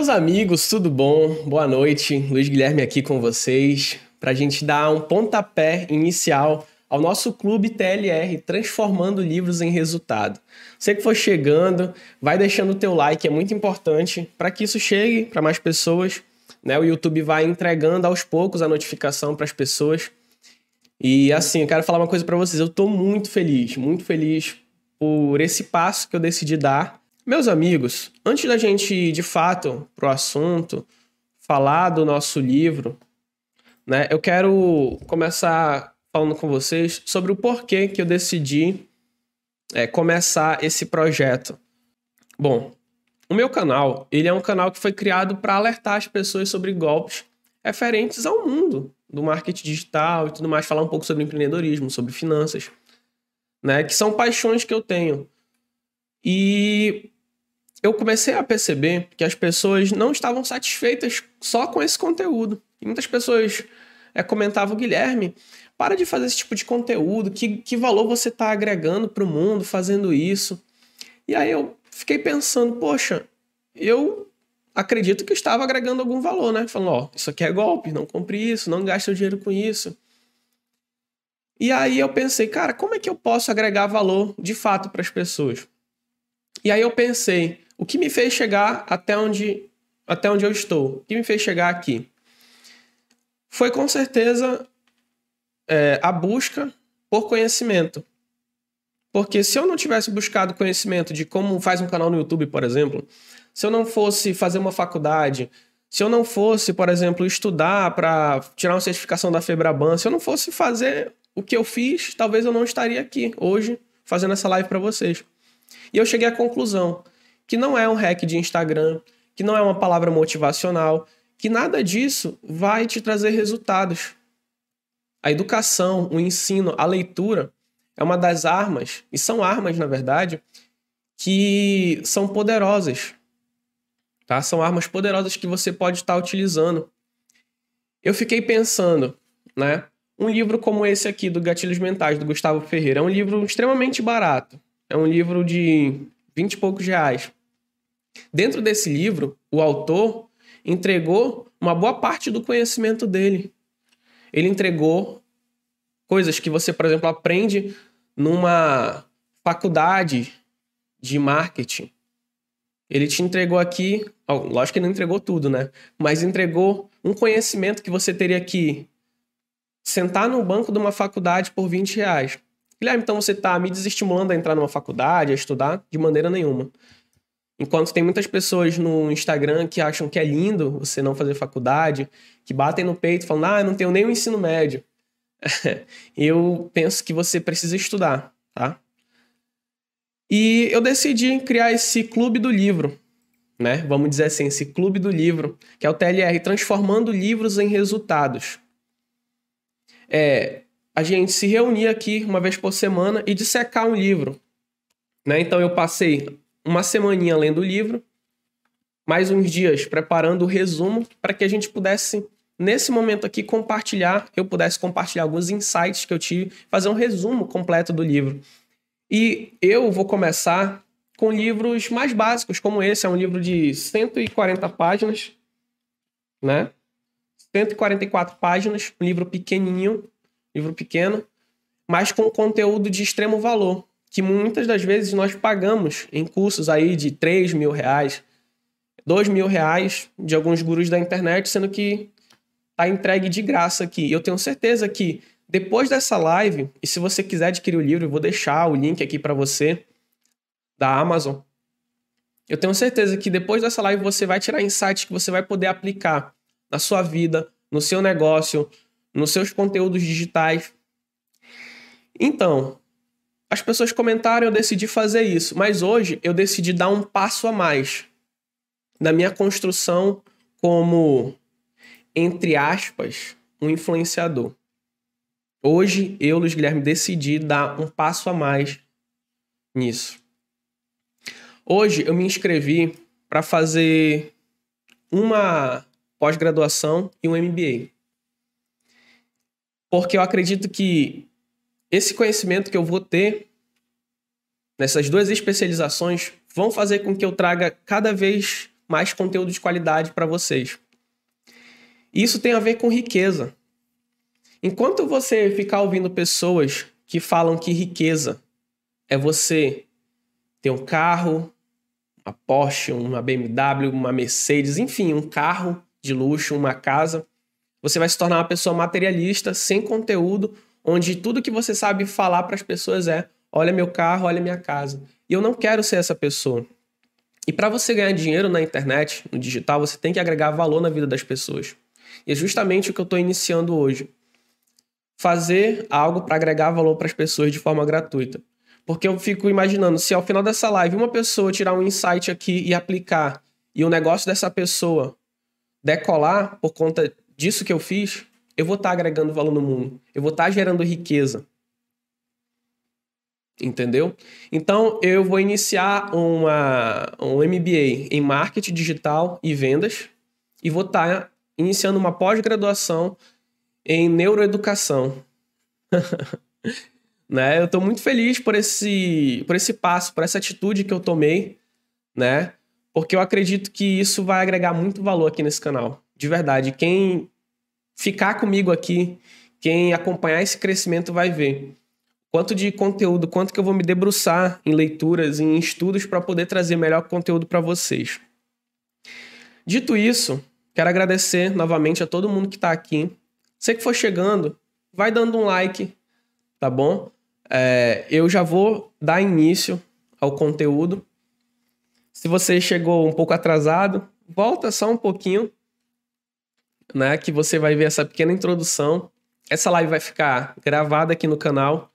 Meus amigos, tudo bom? Boa noite. Luiz Guilherme aqui com vocês para a gente dar um pontapé inicial ao nosso clube TLR, transformando livros em resultado. Você que for chegando, vai deixando o teu like, é muito importante para que isso chegue para mais pessoas. Né? O YouTube vai entregando aos poucos a notificação para as pessoas. E assim, eu quero falar uma coisa para vocês. Eu estou muito feliz, muito feliz por esse passo que eu decidi dar. Meus amigos, antes da gente ir de fato pro assunto, falar do nosso livro, né? Eu quero começar falando com vocês sobre o porquê que eu decidi é, começar esse projeto. Bom, o meu canal, ele é um canal que foi criado para alertar as pessoas sobre golpes referentes ao mundo do marketing digital e tudo mais, falar um pouco sobre empreendedorismo, sobre finanças, né? Que são paixões que eu tenho. E eu comecei a perceber que as pessoas não estavam satisfeitas só com esse conteúdo. E muitas pessoas é, comentavam, Guilherme, para de fazer esse tipo de conteúdo, que, que valor você está agregando para o mundo fazendo isso? E aí eu fiquei pensando, poxa, eu acredito que estava agregando algum valor, né? Falando, ó, isso aqui é golpe, não compre isso, não gaste seu dinheiro com isso. E aí eu pensei, cara, como é que eu posso agregar valor de fato para as pessoas? E aí eu pensei, o que me fez chegar até onde, até onde eu estou? O que me fez chegar aqui? Foi com certeza é, a busca por conhecimento. Porque se eu não tivesse buscado conhecimento de como faz um canal no YouTube, por exemplo, se eu não fosse fazer uma faculdade, se eu não fosse, por exemplo, estudar para tirar uma certificação da Febraban, se eu não fosse fazer o que eu fiz, talvez eu não estaria aqui hoje fazendo essa live para vocês. E eu cheguei à conclusão que não é um hack de Instagram, que não é uma palavra motivacional, que nada disso vai te trazer resultados. A educação, o ensino, a leitura é uma das armas, e são armas, na verdade, que são poderosas. Tá? São armas poderosas que você pode estar utilizando. Eu fiquei pensando, né? Um livro como esse aqui, do Gatilhos Mentais, do Gustavo Ferreira, é um livro extremamente barato. É um livro de 20 e poucos reais. Dentro desse livro, o autor entregou uma boa parte do conhecimento dele ele entregou coisas que você, por exemplo, aprende numa faculdade de marketing. Ele te entregou aqui, lógico que não entregou tudo, né? Mas entregou um conhecimento que você teria que sentar no banco de uma faculdade por 20 reais. Guilherme, então você está me desestimulando a entrar numa faculdade, a estudar? De maneira nenhuma. Enquanto tem muitas pessoas no Instagram que acham que é lindo você não fazer faculdade, que batem no peito falando, ah, não tenho nem o ensino médio. eu penso que você precisa estudar, tá? E eu decidi criar esse clube do livro, né? Vamos dizer assim, esse clube do livro, que é o TLR, transformando livros em resultados. É, a gente se reunia aqui uma vez por semana e dissecar um livro. Né? Então eu passei uma semaninha lendo o livro, mais uns dias preparando o resumo para que a gente pudesse, nesse momento aqui, compartilhar, eu pudesse compartilhar alguns insights que eu tive, fazer um resumo completo do livro. E eu vou começar com livros mais básicos, como esse, é um livro de 140 páginas, né? 144 páginas, um livro pequenininho, livro pequeno, mas com conteúdo de extremo valor que muitas das vezes nós pagamos em cursos aí de 3 mil reais, 2 mil reais de alguns gurus da internet, sendo que tá entregue de graça aqui. Eu tenho certeza que depois dessa live, e se você quiser adquirir o livro, eu vou deixar o link aqui para você da Amazon. Eu tenho certeza que depois dessa live você vai tirar insights que você vai poder aplicar na sua vida, no seu negócio, nos seus conteúdos digitais. Então, as pessoas comentaram, eu decidi fazer isso. Mas hoje eu decidi dar um passo a mais na minha construção como, entre aspas, um influenciador. Hoje eu, Luiz Guilherme, decidi dar um passo a mais nisso. Hoje eu me inscrevi para fazer uma pós-graduação e um MBA. Porque eu acredito que esse conhecimento que eu vou ter nessas duas especializações vão fazer com que eu traga cada vez mais conteúdo de qualidade para vocês. Isso tem a ver com riqueza. Enquanto você ficar ouvindo pessoas que falam que riqueza é você ter um carro, uma Porsche, uma BMW, uma Mercedes, enfim, um carro de luxo, uma casa, você vai se tornar uma pessoa materialista, sem conteúdo, onde tudo que você sabe falar para as pessoas é: olha meu carro, olha minha casa. E eu não quero ser essa pessoa. E para você ganhar dinheiro na internet, no digital, você tem que agregar valor na vida das pessoas. E é justamente o que eu estou iniciando hoje. Fazer algo para agregar valor para as pessoas de forma gratuita. Porque eu fico imaginando, se ao final dessa live uma pessoa tirar um insight aqui e aplicar, e o negócio dessa pessoa decolar por conta disso que eu fiz, eu vou estar tá agregando valor no mundo. Eu vou estar tá gerando riqueza. Entendeu? Então, eu vou iniciar uma, um MBA em marketing digital e vendas e vou estar tá iniciando uma pós-graduação em neuroeducação. né? Eu estou muito feliz por esse, por esse passo, por essa atitude que eu tomei, né? Porque eu acredito que isso vai agregar muito valor aqui nesse canal. De verdade. Quem ficar comigo aqui, quem acompanhar esse crescimento vai ver quanto de conteúdo, quanto que eu vou me debruçar em leituras, em estudos para poder trazer melhor conteúdo para vocês. Dito isso, quero agradecer novamente a todo mundo que está aqui. Você que for chegando, vai dando um like, tá bom? É, eu já vou dar início ao conteúdo. Se você chegou um pouco atrasado, volta só um pouquinho, né? Que você vai ver essa pequena introdução. Essa live vai ficar gravada aqui no canal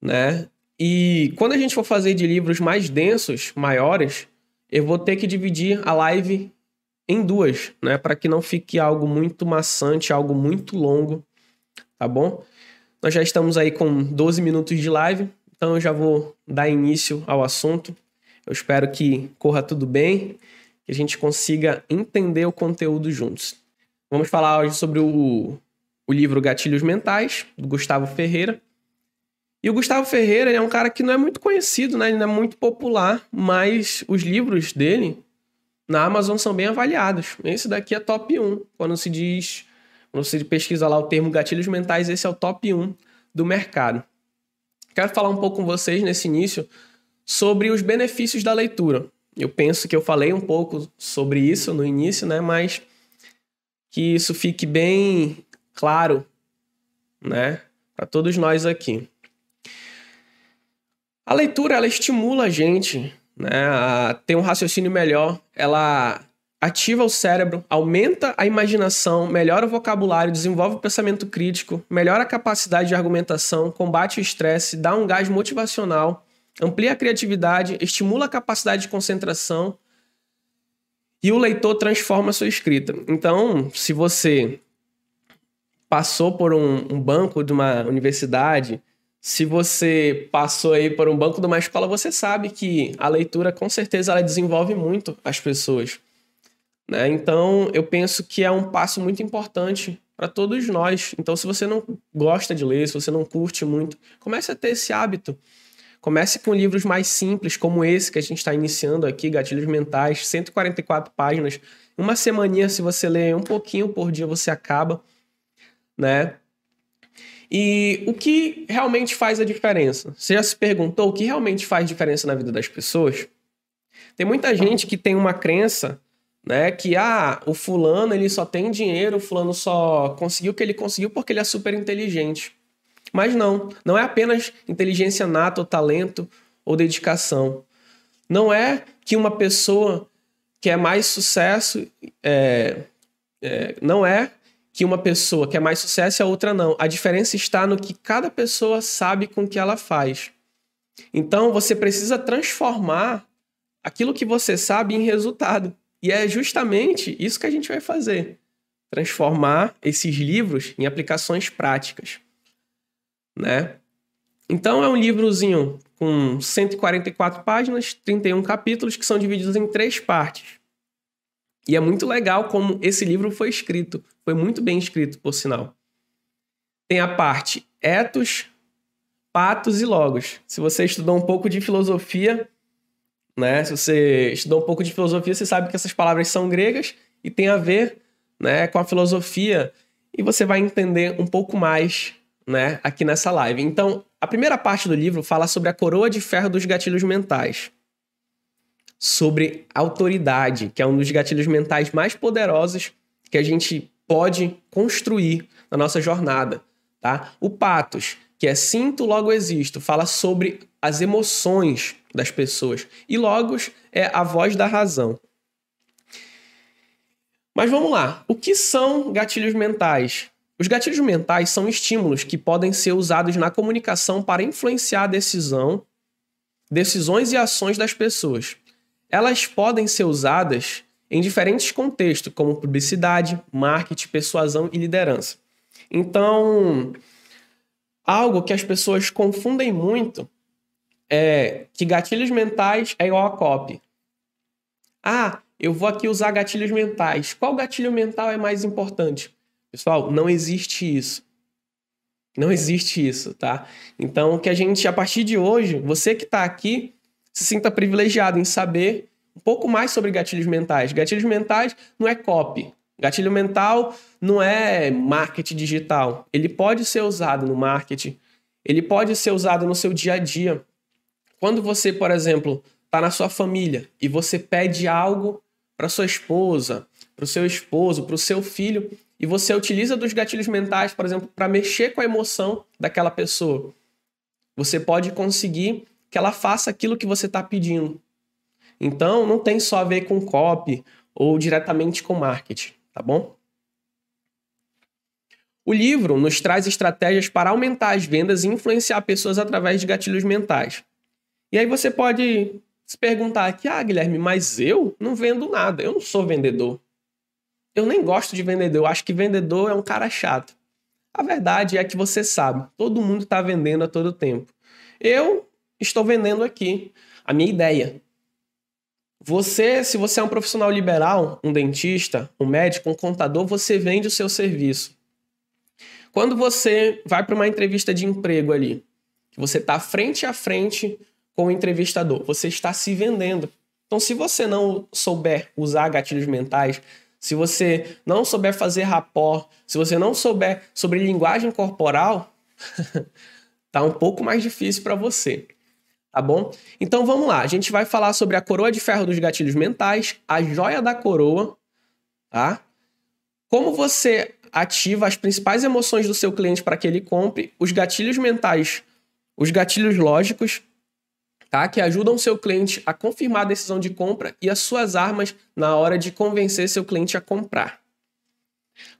né? E quando a gente for fazer de livros mais densos, maiores, eu vou ter que dividir a live em duas, né? Para que não fique algo muito maçante, algo muito longo, tá bom? Nós já estamos aí com 12 minutos de live, então eu já vou dar início ao assunto. Eu espero que corra tudo bem, que a gente consiga entender o conteúdo juntos. Vamos falar hoje sobre o, o livro Gatilhos Mentais, do Gustavo Ferreira. E o Gustavo Ferreira é um cara que não é muito conhecido, né? Ele não é muito popular, mas os livros dele na Amazon são bem avaliados. Esse daqui é top 1. Quando se diz, quando se pesquisa lá o termo gatilhos mentais, esse é o top 1 do mercado. Quero falar um pouco com vocês nesse início sobre os benefícios da leitura. Eu penso que eu falei um pouco sobre isso no início, né? Mas que isso fique bem claro, né, para todos nós aqui. A leitura ela estimula a gente né, a ter um raciocínio melhor, ela ativa o cérebro, aumenta a imaginação, melhora o vocabulário, desenvolve o pensamento crítico, melhora a capacidade de argumentação, combate o estresse, dá um gás motivacional, amplia a criatividade, estimula a capacidade de concentração e o leitor transforma a sua escrita. Então, se você passou por um, um banco de uma universidade, se você passou aí por um banco de uma escola, você sabe que a leitura, com certeza, ela desenvolve muito as pessoas. Né? Então, eu penso que é um passo muito importante para todos nós. Então, se você não gosta de ler, se você não curte muito, comece a ter esse hábito. Comece com livros mais simples, como esse que a gente está iniciando aqui, Gatilhos Mentais, 144 páginas. Uma semaninha, se você ler um pouquinho por dia, você acaba, né? E o que realmente faz a diferença? Você já se perguntou o que realmente faz diferença na vida das pessoas? Tem muita gente que tem uma crença, né, que ah, o fulano ele só tem dinheiro, o fulano só conseguiu o que ele conseguiu porque ele é super inteligente. Mas não, não é apenas inteligência nata ou talento ou dedicação. Não é que uma pessoa que é mais sucesso é, é, não é que uma pessoa quer mais sucesso e a outra não. A diferença está no que cada pessoa sabe com que ela faz. Então você precisa transformar aquilo que você sabe em resultado. E é justamente isso que a gente vai fazer. Transformar esses livros em aplicações práticas, né? Então é um livrozinho com 144 páginas, 31 capítulos que são divididos em três partes. E é muito legal como esse livro foi escrito. Foi muito bem escrito, por sinal. Tem a parte etos, patos e logos. Se você estudou um pouco de filosofia, né? Se você estudou um pouco de filosofia, você sabe que essas palavras são gregas e tem a ver, né, com a filosofia e você vai entender um pouco mais, né, aqui nessa live. Então, a primeira parte do livro fala sobre a coroa de ferro dos gatilhos mentais. Sobre autoridade, que é um dos gatilhos mentais mais poderosos que a gente pode construir na nossa jornada, tá? O patos, que é sinto, logo existo, fala sobre as emoções das pessoas. E logos é a voz da razão. Mas vamos lá. O que são gatilhos mentais? Os gatilhos mentais são estímulos que podem ser usados na comunicação para influenciar a decisão, decisões e ações das pessoas. Elas podem ser usadas em diferentes contextos, como publicidade, marketing, persuasão e liderança. Então, algo que as pessoas confundem muito é que gatilhos mentais é igual a copy. Ah, eu vou aqui usar gatilhos mentais. Qual gatilho mental é mais importante? Pessoal, não existe isso. Não existe isso, tá? Então, que a gente, a partir de hoje, você que está aqui, se sinta privilegiado em saber um pouco mais sobre gatilhos mentais. Gatilhos mentais não é copy. Gatilho mental não é marketing digital. Ele pode ser usado no marketing, ele pode ser usado no seu dia a dia. Quando você, por exemplo, está na sua família e você pede algo para sua esposa, para o seu esposo, para o seu filho, e você utiliza dos gatilhos mentais, por exemplo, para mexer com a emoção daquela pessoa, você pode conseguir que ela faça aquilo que você está pedindo. Então, não tem só a ver com copy ou diretamente com marketing, tá bom? O livro nos traz estratégias para aumentar as vendas e influenciar pessoas através de gatilhos mentais. E aí você pode se perguntar aqui, ah, Guilherme, mas eu não vendo nada, eu não sou vendedor. Eu nem gosto de vendedor, eu acho que vendedor é um cara chato. A verdade é que você sabe, todo mundo está vendendo a todo tempo. Eu estou vendendo aqui a minha ideia, você, se você é um profissional liberal, um dentista, um médico, um contador, você vende o seu serviço. Quando você vai para uma entrevista de emprego ali, você está frente a frente com o entrevistador, você está se vendendo. Então, se você não souber usar gatilhos mentais, se você não souber fazer rapport, se você não souber sobre linguagem corporal, tá um pouco mais difícil para você tá bom? Então vamos lá, a gente vai falar sobre a coroa de ferro dos gatilhos mentais, a joia da coroa, tá? Como você ativa as principais emoções do seu cliente para que ele compre, os gatilhos mentais, os gatilhos lógicos, tá? Que ajudam seu cliente a confirmar a decisão de compra e as suas armas na hora de convencer seu cliente a comprar.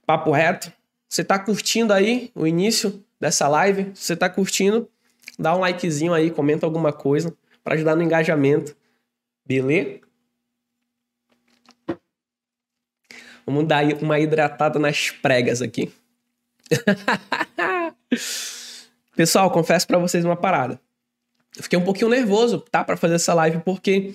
Papo reto? Você está curtindo aí o início dessa live? Você está curtindo? dá um likezinho aí, comenta alguma coisa para ajudar no engajamento. Beleza? Vamos dar uma hidratada nas pregas aqui. Pessoal, confesso para vocês uma parada. Eu fiquei um pouquinho nervoso, tá, para fazer essa live porque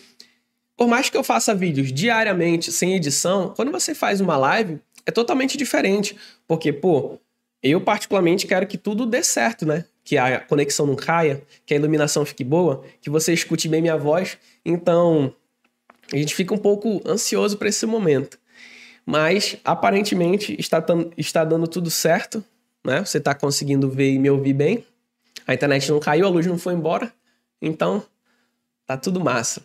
por mais que eu faça vídeos diariamente sem edição, quando você faz uma live é totalmente diferente, porque pô, eu particularmente quero que tudo dê certo, né? que a conexão não caia, que a iluminação fique boa, que você escute bem minha voz. Então, a gente fica um pouco ansioso para esse momento. Mas, aparentemente, está, está dando tudo certo, né? Você está conseguindo ver e me ouvir bem. A internet não caiu, a luz não foi embora. Então, tá tudo massa.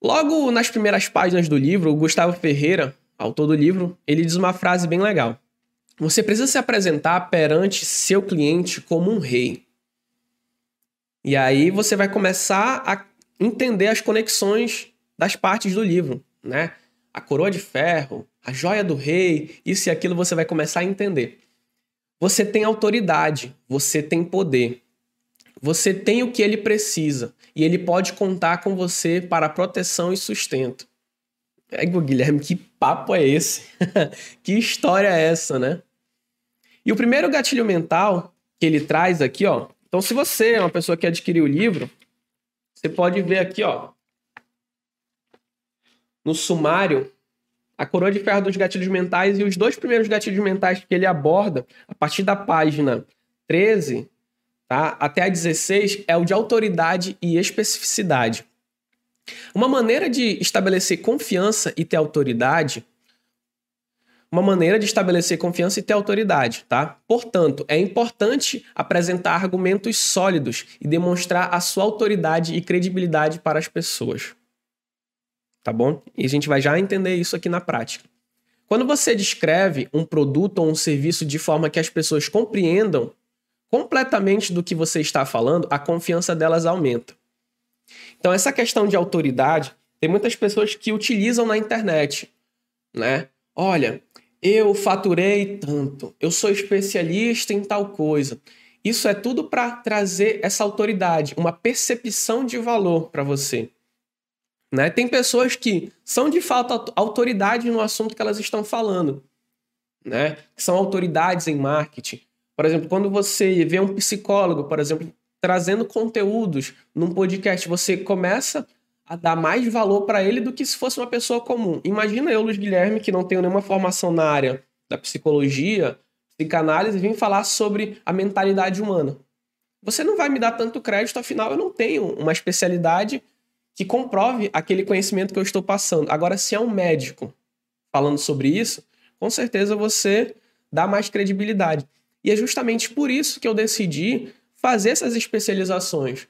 Logo nas primeiras páginas do livro, o Gustavo Ferreira, autor do livro, ele diz uma frase bem legal. Você precisa se apresentar perante seu cliente como um rei. E aí você vai começar a entender as conexões das partes do livro, né? A coroa de ferro, a joia do rei, isso e aquilo você vai começar a entender. Você tem autoridade, você tem poder. Você tem o que ele precisa e ele pode contar com você para proteção e sustento. É, Guilherme, que papo é esse? que história é essa, né? E o primeiro gatilho mental que ele traz aqui, ó. Então, se você é uma pessoa que adquiriu o livro, você pode ver aqui, ó, no sumário, a coroa de ferro dos gatilhos mentais e os dois primeiros gatilhos mentais que ele aborda, a partir da página 13 tá, até a 16, é o de autoridade e especificidade. Uma maneira de estabelecer confiança e ter autoridade uma maneira de estabelecer confiança e ter autoridade, tá? Portanto, é importante apresentar argumentos sólidos e demonstrar a sua autoridade e credibilidade para as pessoas. Tá bom? E a gente vai já entender isso aqui na prática. Quando você descreve um produto ou um serviço de forma que as pessoas compreendam completamente do que você está falando, a confiança delas aumenta. Então, essa questão de autoridade, tem muitas pessoas que utilizam na internet, né? Olha, eu faturei tanto, eu sou especialista em tal coisa. Isso é tudo para trazer essa autoridade, uma percepção de valor para você. Né? Tem pessoas que são de fato autoridade no assunto que elas estão falando, né? Que são autoridades em marketing. Por exemplo, quando você vê um psicólogo, por exemplo, trazendo conteúdos num podcast, você começa a dar mais valor para ele do que se fosse uma pessoa comum. Imagina eu, Luiz Guilherme, que não tenho nenhuma formação na área da psicologia, psicanálise, vim falar sobre a mentalidade humana. Você não vai me dar tanto crédito, afinal eu não tenho uma especialidade que comprove aquele conhecimento que eu estou passando. Agora, se é um médico falando sobre isso, com certeza você dá mais credibilidade. E é justamente por isso que eu decidi fazer essas especializações,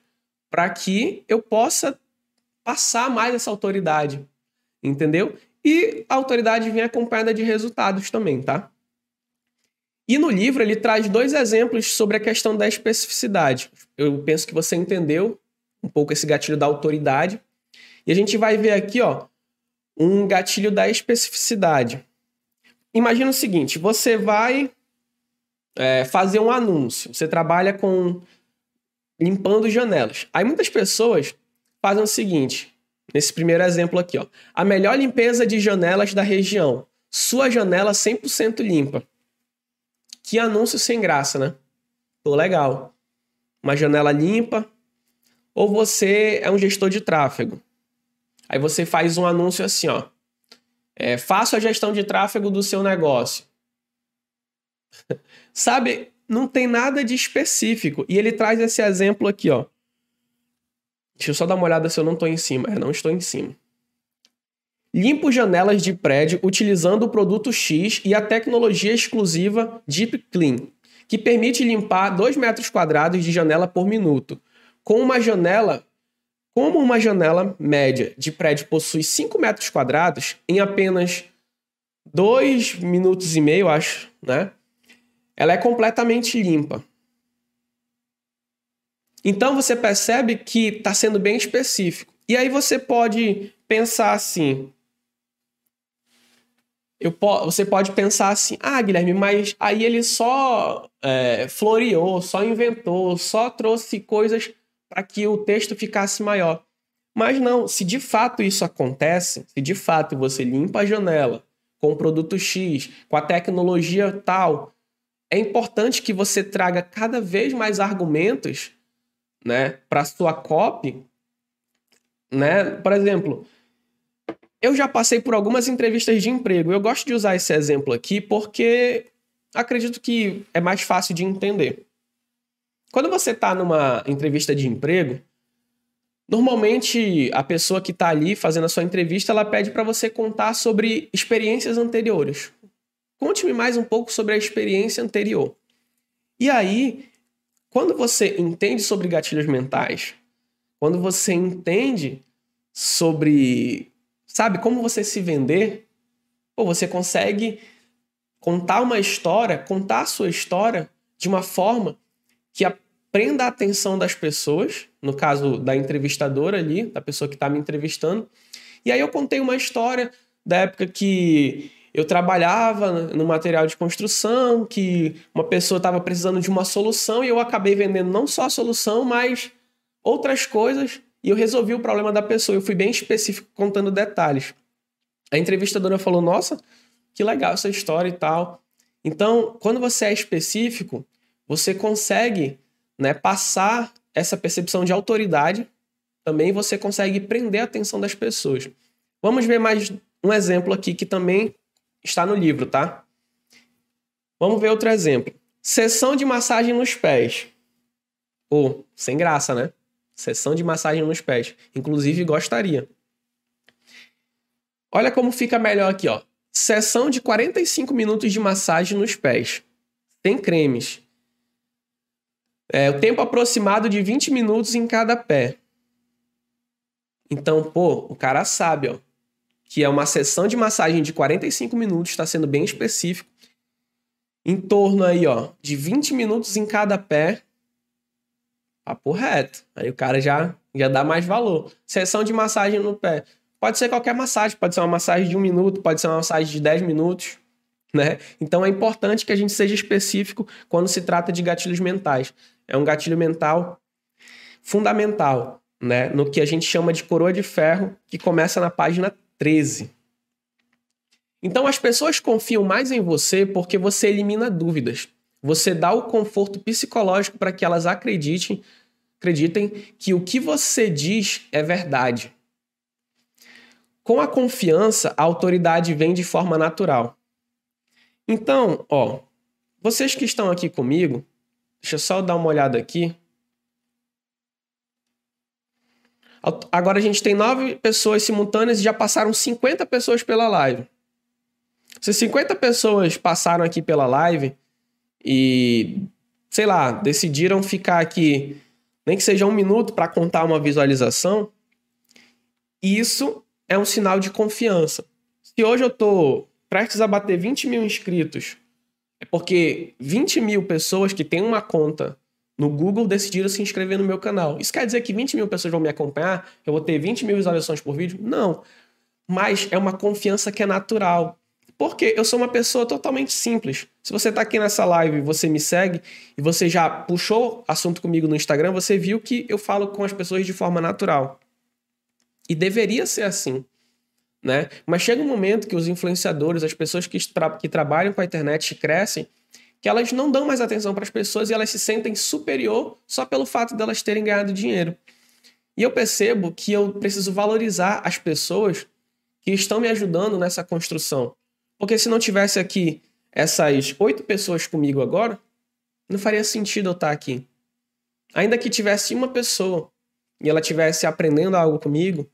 para que eu possa passar mais essa autoridade, entendeu? E a autoridade vem acompanhada de resultados também, tá? E no livro ele traz dois exemplos sobre a questão da especificidade. Eu penso que você entendeu um pouco esse gatilho da autoridade. E a gente vai ver aqui, ó, um gatilho da especificidade. Imagina o seguinte: você vai é, fazer um anúncio, você trabalha com limpando janelas. Aí muitas pessoas fazem o seguinte, nesse primeiro exemplo aqui, ó. A melhor limpeza de janelas da região. Sua janela 100% limpa. Que anúncio sem graça, né? Pô, legal. Uma janela limpa. Ou você é um gestor de tráfego. Aí você faz um anúncio assim, ó. É, faça a gestão de tráfego do seu negócio. Sabe, não tem nada de específico. E ele traz esse exemplo aqui, ó. Deixa eu só dar uma olhada se eu não estou em cima. É, não estou em cima. Limpo janelas de prédio utilizando o produto X e a tecnologia exclusiva Deep Clean, que permite limpar 2 metros quadrados de janela por minuto. Com uma janela, como uma janela média de prédio possui 5 metros quadrados, em apenas 2 minutos e meio, acho, né? Ela é completamente limpa. Então você percebe que está sendo bem específico. E aí você pode pensar assim. Po você pode pensar assim, ah, Guilherme, mas aí ele só é, floreou, só inventou, só trouxe coisas para que o texto ficasse maior. Mas não, se de fato isso acontece, se de fato você limpa a janela com o produto X, com a tecnologia tal, é importante que você traga cada vez mais argumentos né, para sua copy, né? Por exemplo, eu já passei por algumas entrevistas de emprego. Eu gosto de usar esse exemplo aqui porque acredito que é mais fácil de entender. Quando você está numa entrevista de emprego, normalmente a pessoa que está ali fazendo a sua entrevista, ela pede para você contar sobre experiências anteriores. Conte-me mais um pouco sobre a experiência anterior. E aí, quando você entende sobre gatilhos mentais, quando você entende sobre, sabe, como você se vender, pô, você consegue contar uma história, contar a sua história de uma forma que prenda a atenção das pessoas, no caso da entrevistadora ali, da pessoa que está me entrevistando. E aí eu contei uma história da época que eu trabalhava no material de construção, que uma pessoa estava precisando de uma solução e eu acabei vendendo não só a solução, mas outras coisas e eu resolvi o problema da pessoa. Eu fui bem específico contando detalhes. A entrevistadora falou: Nossa, que legal essa história e tal. Então, quando você é específico, você consegue né, passar essa percepção de autoridade. Também você consegue prender a atenção das pessoas. Vamos ver mais um exemplo aqui que também Está no livro, tá? Vamos ver outro exemplo. Sessão de massagem nos pés. Pô, sem graça, né? Sessão de massagem nos pés. Inclusive, gostaria. Olha como fica melhor aqui, ó. Sessão de 45 minutos de massagem nos pés. Sem cremes. É, o tempo aproximado de 20 minutos em cada pé. Então, pô, o cara sabe, ó, que é uma sessão de massagem de 45 minutos, está sendo bem específico. Em torno aí, ó, de 20 minutos em cada pé. Papo reto. Aí o cara já, já dá mais valor. Sessão de massagem no pé. Pode ser qualquer massagem, pode ser uma massagem de um minuto, pode ser uma massagem de 10 minutos. Né? Então é importante que a gente seja específico quando se trata de gatilhos mentais. É um gatilho mental fundamental, né? No que a gente chama de coroa de ferro, que começa na página 13. Então as pessoas confiam mais em você porque você elimina dúvidas. Você dá o conforto psicológico para que elas acreditem, acreditem que o que você diz é verdade. Com a confiança, a autoridade vem de forma natural. Então, ó, vocês que estão aqui comigo, deixa eu só dar uma olhada aqui. Agora a gente tem nove pessoas simultâneas e já passaram 50 pessoas pela live. Se 50 pessoas passaram aqui pela live e, sei lá, decidiram ficar aqui, nem que seja um minuto para contar uma visualização, isso é um sinal de confiança. Se hoje eu estou prestes a bater 20 mil inscritos, é porque 20 mil pessoas que têm uma conta no Google decidiram se inscrever no meu canal. Isso quer dizer que 20 mil pessoas vão me acompanhar? Eu vou ter 20 mil visualizações por vídeo? Não. Mas é uma confiança que é natural. Porque eu sou uma pessoa totalmente simples. Se você está aqui nessa live, você me segue e você já puxou assunto comigo no Instagram, você viu que eu falo com as pessoas de forma natural. E deveria ser assim. Né? Mas chega um momento que os influenciadores, as pessoas que, tra que trabalham com a internet crescem, que elas não dão mais atenção para as pessoas e elas se sentem superior só pelo fato delas de terem ganhado dinheiro. E eu percebo que eu preciso valorizar as pessoas que estão me ajudando nessa construção. Porque se não tivesse aqui essas oito pessoas comigo agora, não faria sentido eu estar aqui. Ainda que tivesse uma pessoa e ela tivesse aprendendo algo comigo,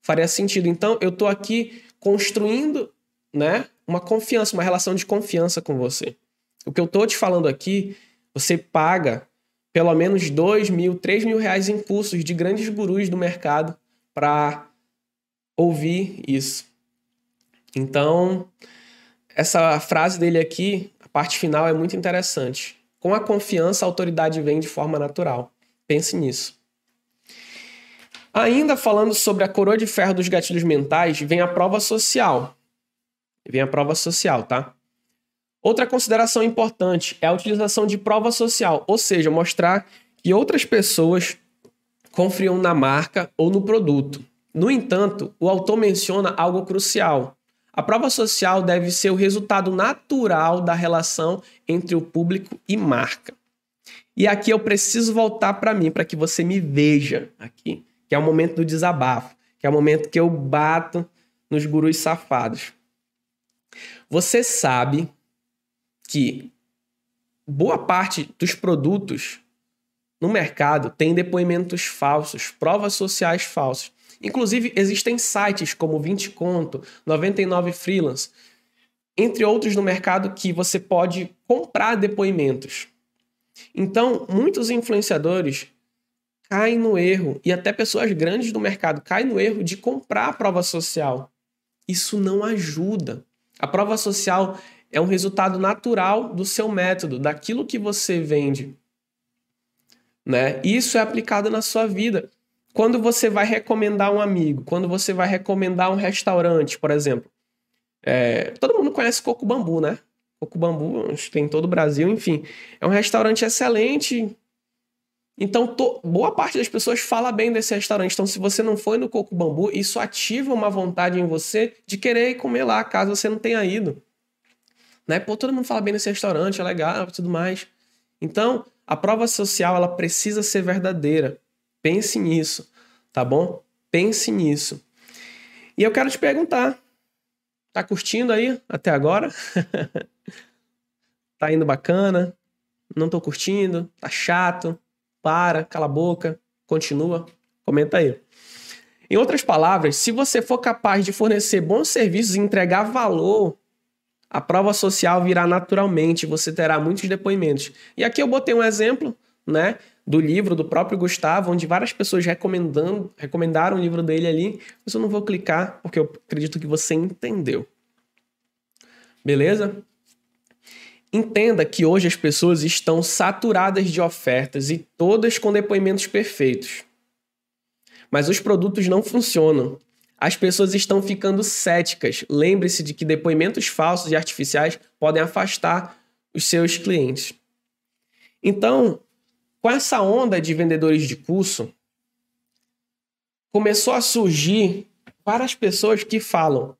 faria sentido. Então, eu estou aqui construindo né, uma confiança, uma relação de confiança com você. O que eu estou te falando aqui, você paga pelo menos dois mil, três mil reais em cursos de grandes gurus do mercado para ouvir isso. Então, essa frase dele aqui, a parte final é muito interessante. Com a confiança, a autoridade vem de forma natural. Pense nisso. Ainda falando sobre a coroa de ferro dos gatilhos mentais, vem a prova social. Vem a prova social, tá? Outra consideração importante é a utilização de prova social, ou seja, mostrar que outras pessoas confiam na marca ou no produto. No entanto, o autor menciona algo crucial. A prova social deve ser o resultado natural da relação entre o público e marca. E aqui eu preciso voltar para mim, para que você me veja aqui que é o momento do desabafo, que é o momento que eu bato nos gurus safados. Você sabe que boa parte dos produtos no mercado tem depoimentos falsos, provas sociais falsas. Inclusive, existem sites como 20 Conto, 99 Freelance, entre outros no mercado que você pode comprar depoimentos. Então, muitos influenciadores caem no erro, e até pessoas grandes do mercado caem no erro de comprar a prova social. Isso não ajuda. A prova social é um resultado natural do seu método, daquilo que você vende. Né? Isso é aplicado na sua vida. Quando você vai recomendar um amigo, quando você vai recomendar um restaurante, por exemplo. É, todo mundo conhece Coco Bambu, né? Coco Bambu, tem em todo o Brasil, enfim. É um restaurante excelente, então, to, boa parte das pessoas fala bem desse restaurante. Então, se você não foi no Coco Bambu, isso ativa uma vontade em você de querer ir comer lá, caso você não tenha ido. Né? Pô, todo mundo fala bem desse restaurante, é legal tudo mais. Então, a prova social, ela precisa ser verdadeira. Pense nisso, tá bom? Pense nisso. E eu quero te perguntar, tá curtindo aí até agora? tá indo bacana? Não tô curtindo? Tá chato? para, cala a boca, Continua? Comenta aí. Em outras palavras, se você for capaz de fornecer bons serviços e entregar valor, a prova social virá naturalmente, você terá muitos depoimentos. E aqui eu botei um exemplo, né, do livro do próprio Gustavo, onde várias pessoas recomendando, recomendaram o livro dele ali, mas eu não vou clicar porque eu acredito que você entendeu. Beleza? Entenda que hoje as pessoas estão saturadas de ofertas e todas com depoimentos perfeitos. Mas os produtos não funcionam. As pessoas estão ficando céticas. Lembre-se de que depoimentos falsos e artificiais podem afastar os seus clientes. Então, com essa onda de vendedores de curso, começou a surgir várias pessoas que falam: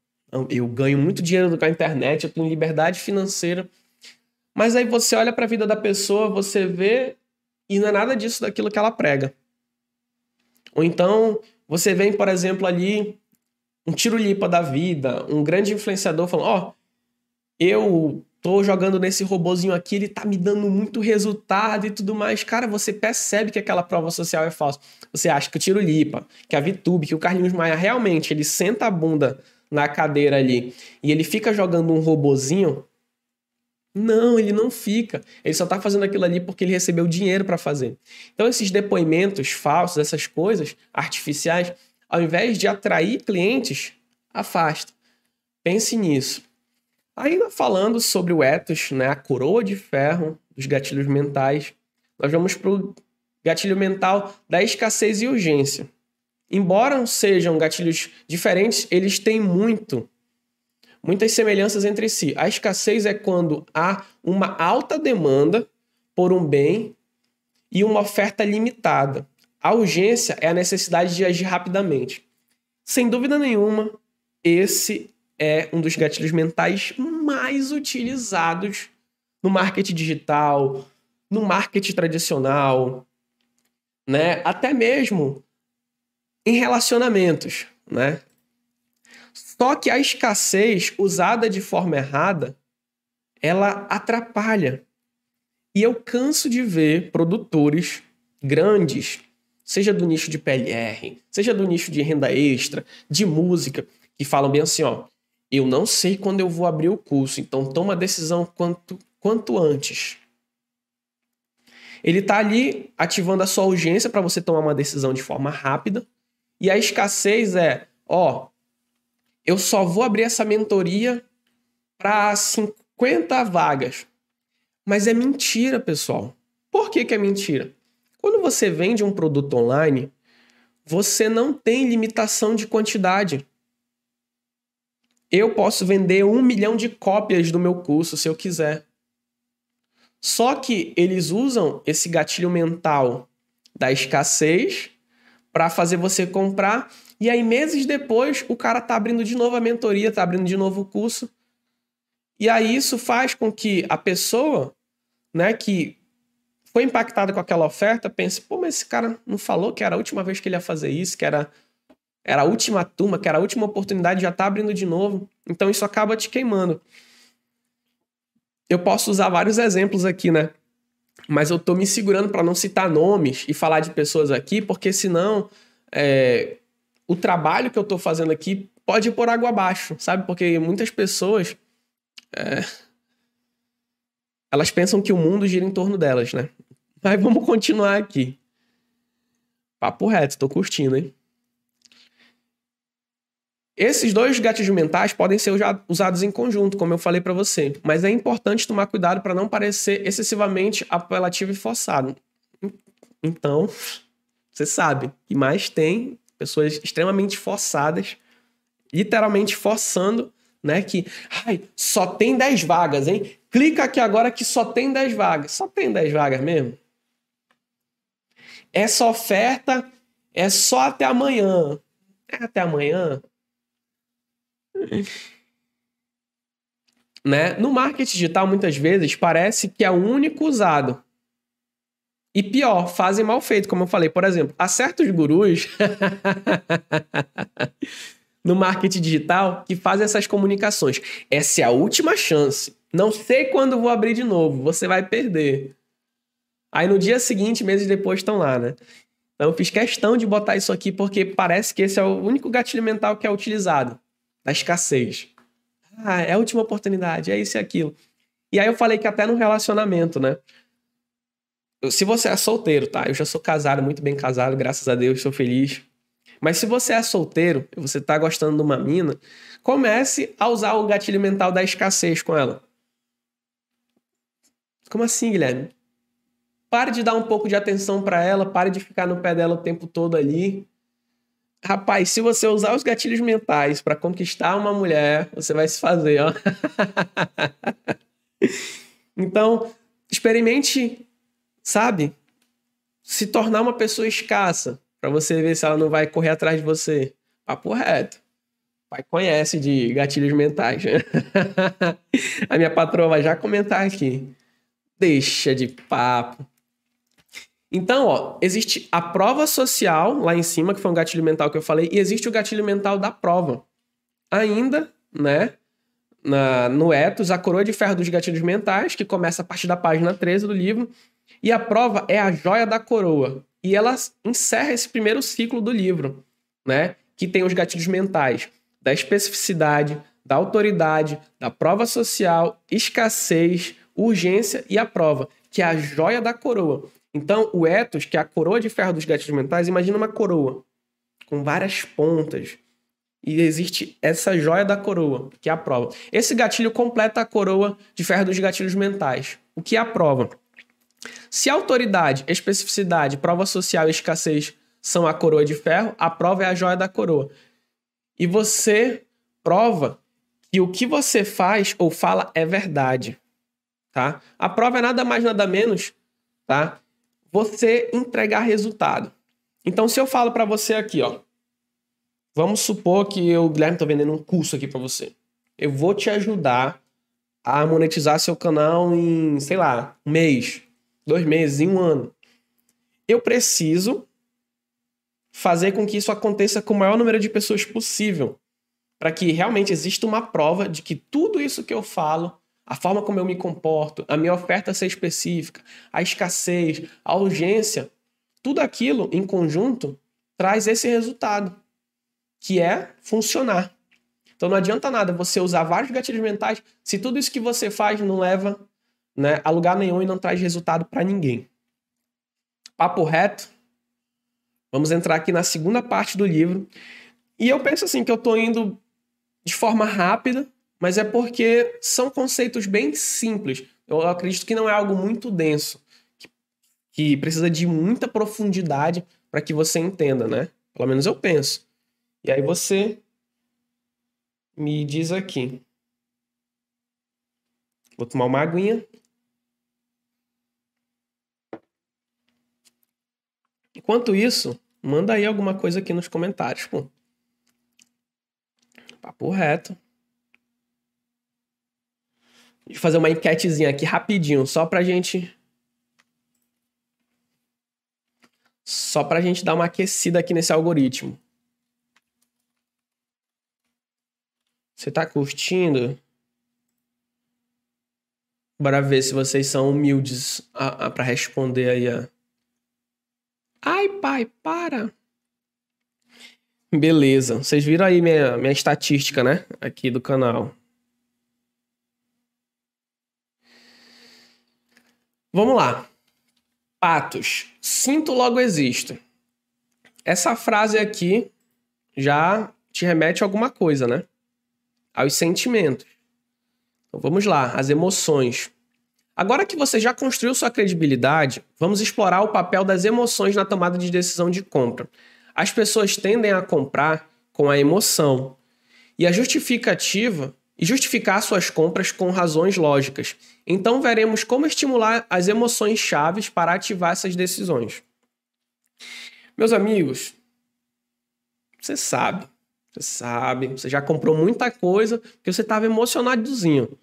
eu ganho muito dinheiro com a internet, eu tenho liberdade financeira mas aí você olha para a vida da pessoa, você vê e não é nada disso daquilo que ela prega. Ou então você vem, por exemplo, ali um tiro-lipa da vida, um grande influenciador falando: Ó, oh, eu tô jogando nesse robozinho aqui, ele tá me dando muito resultado e tudo mais. Cara, você percebe que aquela prova social é falsa. Você acha que o tiro-lipa, que a VTube, que o Carlinhos Maia realmente ele senta a bunda na cadeira ali e ele fica jogando um robozinho, não, ele não fica. Ele só está fazendo aquilo ali porque ele recebeu dinheiro para fazer. Então, esses depoimentos falsos, essas coisas artificiais, ao invés de atrair clientes, afasta. Pense nisso. Ainda falando sobre o ethos, né, a coroa de ferro dos gatilhos mentais, nós vamos para o gatilho mental da escassez e urgência. Embora sejam gatilhos diferentes, eles têm muito muitas semelhanças entre si. A escassez é quando há uma alta demanda por um bem e uma oferta limitada. A urgência é a necessidade de agir rapidamente. Sem dúvida nenhuma, esse é um dos gatilhos mentais mais utilizados no marketing digital, no marketing tradicional, né? Até mesmo em relacionamentos, né? Só que a escassez usada de forma errada, ela atrapalha. E eu canso de ver produtores grandes, seja do nicho de PLR, seja do nicho de renda extra, de música, que falam bem assim, ó, eu não sei quando eu vou abrir o curso, então toma a decisão quanto, quanto antes. Ele está ali ativando a sua urgência para você tomar uma decisão de forma rápida, e a escassez é, ó, eu só vou abrir essa mentoria para 50 vagas. Mas é mentira, pessoal. Por que, que é mentira? Quando você vende um produto online, você não tem limitação de quantidade. Eu posso vender um milhão de cópias do meu curso se eu quiser. Só que eles usam esse gatilho mental da escassez para fazer você comprar e aí, meses depois, o cara tá abrindo de novo a mentoria, tá abrindo de novo o curso. E aí, isso faz com que a pessoa, né, que foi impactada com aquela oferta, pense: pô, mas esse cara não falou que era a última vez que ele ia fazer isso, que era, era a última turma, que era a última oportunidade, já tá abrindo de novo. Então, isso acaba te queimando. Eu posso usar vários exemplos aqui, né? Mas eu tô me segurando para não citar nomes e falar de pessoas aqui, porque senão. É, o trabalho que eu estou fazendo aqui pode ir por água abaixo, sabe? Porque muitas pessoas. É, elas pensam que o mundo gira em torno delas, né? Mas vamos continuar aqui. Papo reto, tô curtindo, hein? Esses dois gatilhos mentais podem ser usados em conjunto, como eu falei para você, mas é importante tomar cuidado para não parecer excessivamente apelativo e forçado. Então, você sabe, que mais tem pessoas extremamente forçadas, literalmente forçando, né? Que, ai, só tem 10 vagas, hein? Clica aqui agora que só tem 10 vagas. Só tem 10 vagas mesmo? Essa oferta é só até amanhã. É até amanhã? né? No marketing digital, muitas vezes, parece que é o único usado. E pior, fazem mal feito, como eu falei. Por exemplo, há certos gurus no marketing digital que fazem essas comunicações. Essa é a última chance. Não sei quando vou abrir de novo, você vai perder. Aí no dia seguinte, meses depois, estão lá, né? Então eu fiz questão de botar isso aqui porque parece que esse é o único gatilho mental que é utilizado, da escassez. Ah, é a última oportunidade, é isso e aquilo. E aí eu falei que até no relacionamento, né? Se você é solteiro, tá? Eu já sou casado, muito bem casado, graças a Deus, sou feliz. Mas se você é solteiro você tá gostando de uma mina, comece a usar o gatilho mental da escassez com ela. Como assim, Guilherme? Pare de dar um pouco de atenção para ela, pare de ficar no pé dela o tempo todo ali. Rapaz, se você usar os gatilhos mentais para conquistar uma mulher, você vai se fazer, ó. então, experimente, sabe? Se tornar uma pessoa escassa, para você ver se ela não vai correr atrás de você. Papo reto. Pai conhece de gatilhos mentais. A minha patroa vai já comentar aqui. Deixa de papo. Então, ó, existe a prova social lá em cima, que foi um gatilho mental que eu falei, e existe o gatilho mental da prova. Ainda, né, na, no Etos, a coroa de ferro dos gatilhos mentais, que começa a partir da página 13 do livro, e a prova é a joia da coroa. E ela encerra esse primeiro ciclo do livro, né, que tem os gatilhos mentais da especificidade, da autoridade, da prova social, escassez, urgência e a prova, que é a joia da coroa. Então, o ethos, que é a coroa de ferro dos gatilhos mentais, imagina uma coroa com várias pontas. E existe essa joia da coroa, que é a prova. Esse gatilho completa a coroa de ferro dos gatilhos mentais. O que é a prova? Se autoridade, especificidade, prova social e escassez são a coroa de ferro, a prova é a joia da coroa. E você prova que o que você faz ou fala é verdade tá? A prova é nada mais, nada menos, tá? Você entregar resultado. Então, se eu falo para você aqui, ó, vamos supor que eu, Guilherme, tô vendendo um curso aqui para você. Eu vou te ajudar a monetizar seu canal em, sei lá, um mês, dois meses, em um ano. Eu preciso fazer com que isso aconteça com o maior número de pessoas possível, para que realmente exista uma prova de que tudo isso que eu falo a forma como eu me comporto, a minha oferta ser específica, a escassez, a urgência, tudo aquilo em conjunto traz esse resultado, que é funcionar. Então não adianta nada você usar vários gatilhos mentais se tudo isso que você faz não leva né, a lugar nenhum e não traz resultado para ninguém. Papo reto. Vamos entrar aqui na segunda parte do livro. E eu penso assim que eu estou indo de forma rápida, mas é porque são conceitos bem simples. Eu acredito que não é algo muito denso, que, precisa de muita profundidade para que você entenda, né? Pelo menos eu penso. E aí você me diz aqui. Vou tomar uma aguinha. Enquanto isso, manda aí alguma coisa aqui nos comentários, pô. Papo reto fazer uma enquetezinha aqui rapidinho, só pra gente. Só pra gente dar uma aquecida aqui nesse algoritmo. Você tá curtindo? Bora ver se vocês são humildes para responder aí. A... Ai, pai, para! Beleza. Vocês viram aí minha, minha estatística, né? Aqui do canal. Vamos lá. Patos. Sinto logo existo. Essa frase aqui já te remete a alguma coisa, né? Aos sentimentos. Então vamos lá, as emoções. Agora que você já construiu sua credibilidade, vamos explorar o papel das emoções na tomada de decisão de compra. As pessoas tendem a comprar com a emoção. E a justificativa e justificar suas compras com razões lógicas. Então veremos como estimular as emoções chaves para ativar essas decisões. Meus amigos, você sabe, você sabe, você já comprou muita coisa porque você estava emocionadozinho.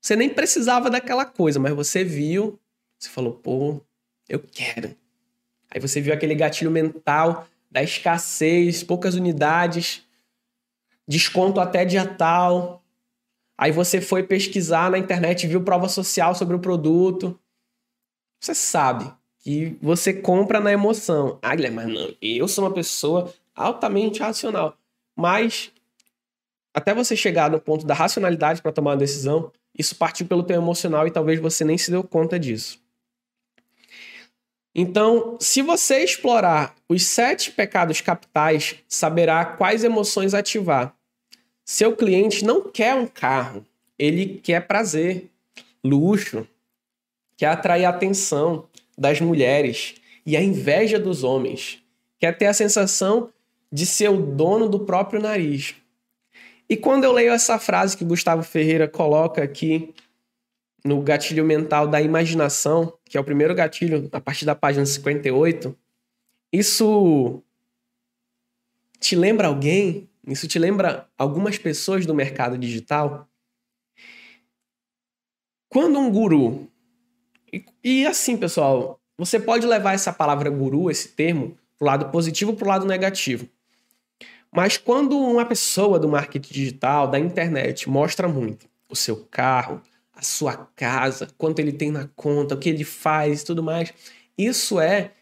Você nem precisava daquela coisa, mas você viu, você falou, pô, eu quero. Aí você viu aquele gatilho mental da escassez, poucas unidades, desconto até dia tal. Aí você foi pesquisar na internet, viu prova social sobre o produto. Você sabe, que você compra na emoção. Ah, Guilherme, mas não, eu sou uma pessoa altamente racional. Mas até você chegar no ponto da racionalidade para tomar uma decisão, isso partiu pelo teu emocional e talvez você nem se deu conta disso. Então, se você explorar os sete pecados capitais, saberá quais emoções ativar. Seu cliente não quer um carro, ele quer prazer, luxo, quer atrair a atenção das mulheres e a inveja dos homens, quer ter a sensação de ser o dono do próprio nariz. E quando eu leio essa frase que Gustavo Ferreira coloca aqui no gatilho mental da imaginação, que é o primeiro gatilho, a partir da página 58, isso te lembra alguém? Isso te lembra algumas pessoas do mercado digital? Quando um guru. E, e assim, pessoal, você pode levar essa palavra guru, esse termo, para o lado positivo para o lado negativo. Mas quando uma pessoa do marketing digital, da internet, mostra muito o seu carro, a sua casa, quanto ele tem na conta, o que ele faz e tudo mais, isso é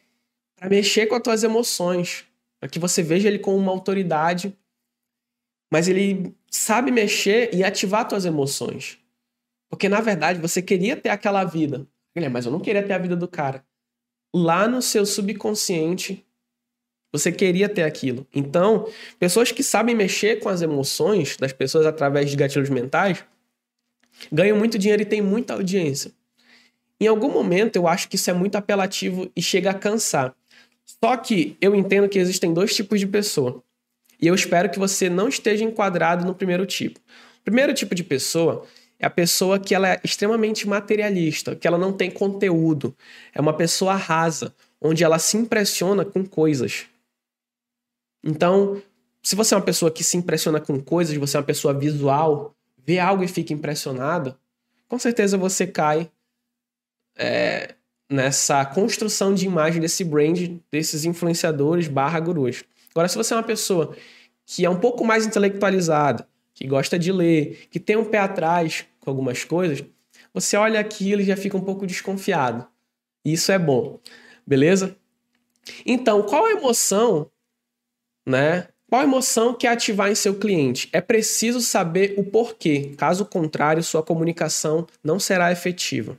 para mexer com as tuas emoções, para que você veja ele como uma autoridade, mas ele sabe mexer e ativar tuas emoções. Porque na verdade você queria ter aquela vida, mas eu não queria ter a vida do cara. Lá no seu subconsciente você queria ter aquilo. Então, pessoas que sabem mexer com as emoções das pessoas através de gatilhos mentais ganham muito dinheiro e têm muita audiência. Em algum momento, eu acho que isso é muito apelativo e chega a cansar. Só que eu entendo que existem dois tipos de pessoa. E eu espero que você não esteja enquadrado no primeiro tipo. O primeiro tipo de pessoa é a pessoa que ela é extremamente materialista, que ela não tem conteúdo. É uma pessoa rasa, onde ela se impressiona com coisas. Então, se você é uma pessoa que se impressiona com coisas, você é uma pessoa visual, vê algo e fica impressionado, com certeza você cai é, nessa construção de imagem desse brand, desses influenciadores barra gurus. Agora, se você é uma pessoa que é um pouco mais intelectualizada, que gosta de ler, que tem um pé atrás com algumas coisas, você olha aquilo e já fica um pouco desconfiado. Isso é bom, beleza? Então, qual a emoção né? Qual emoção quer ativar em seu cliente? É preciso saber o porquê, caso contrário, sua comunicação não será efetiva.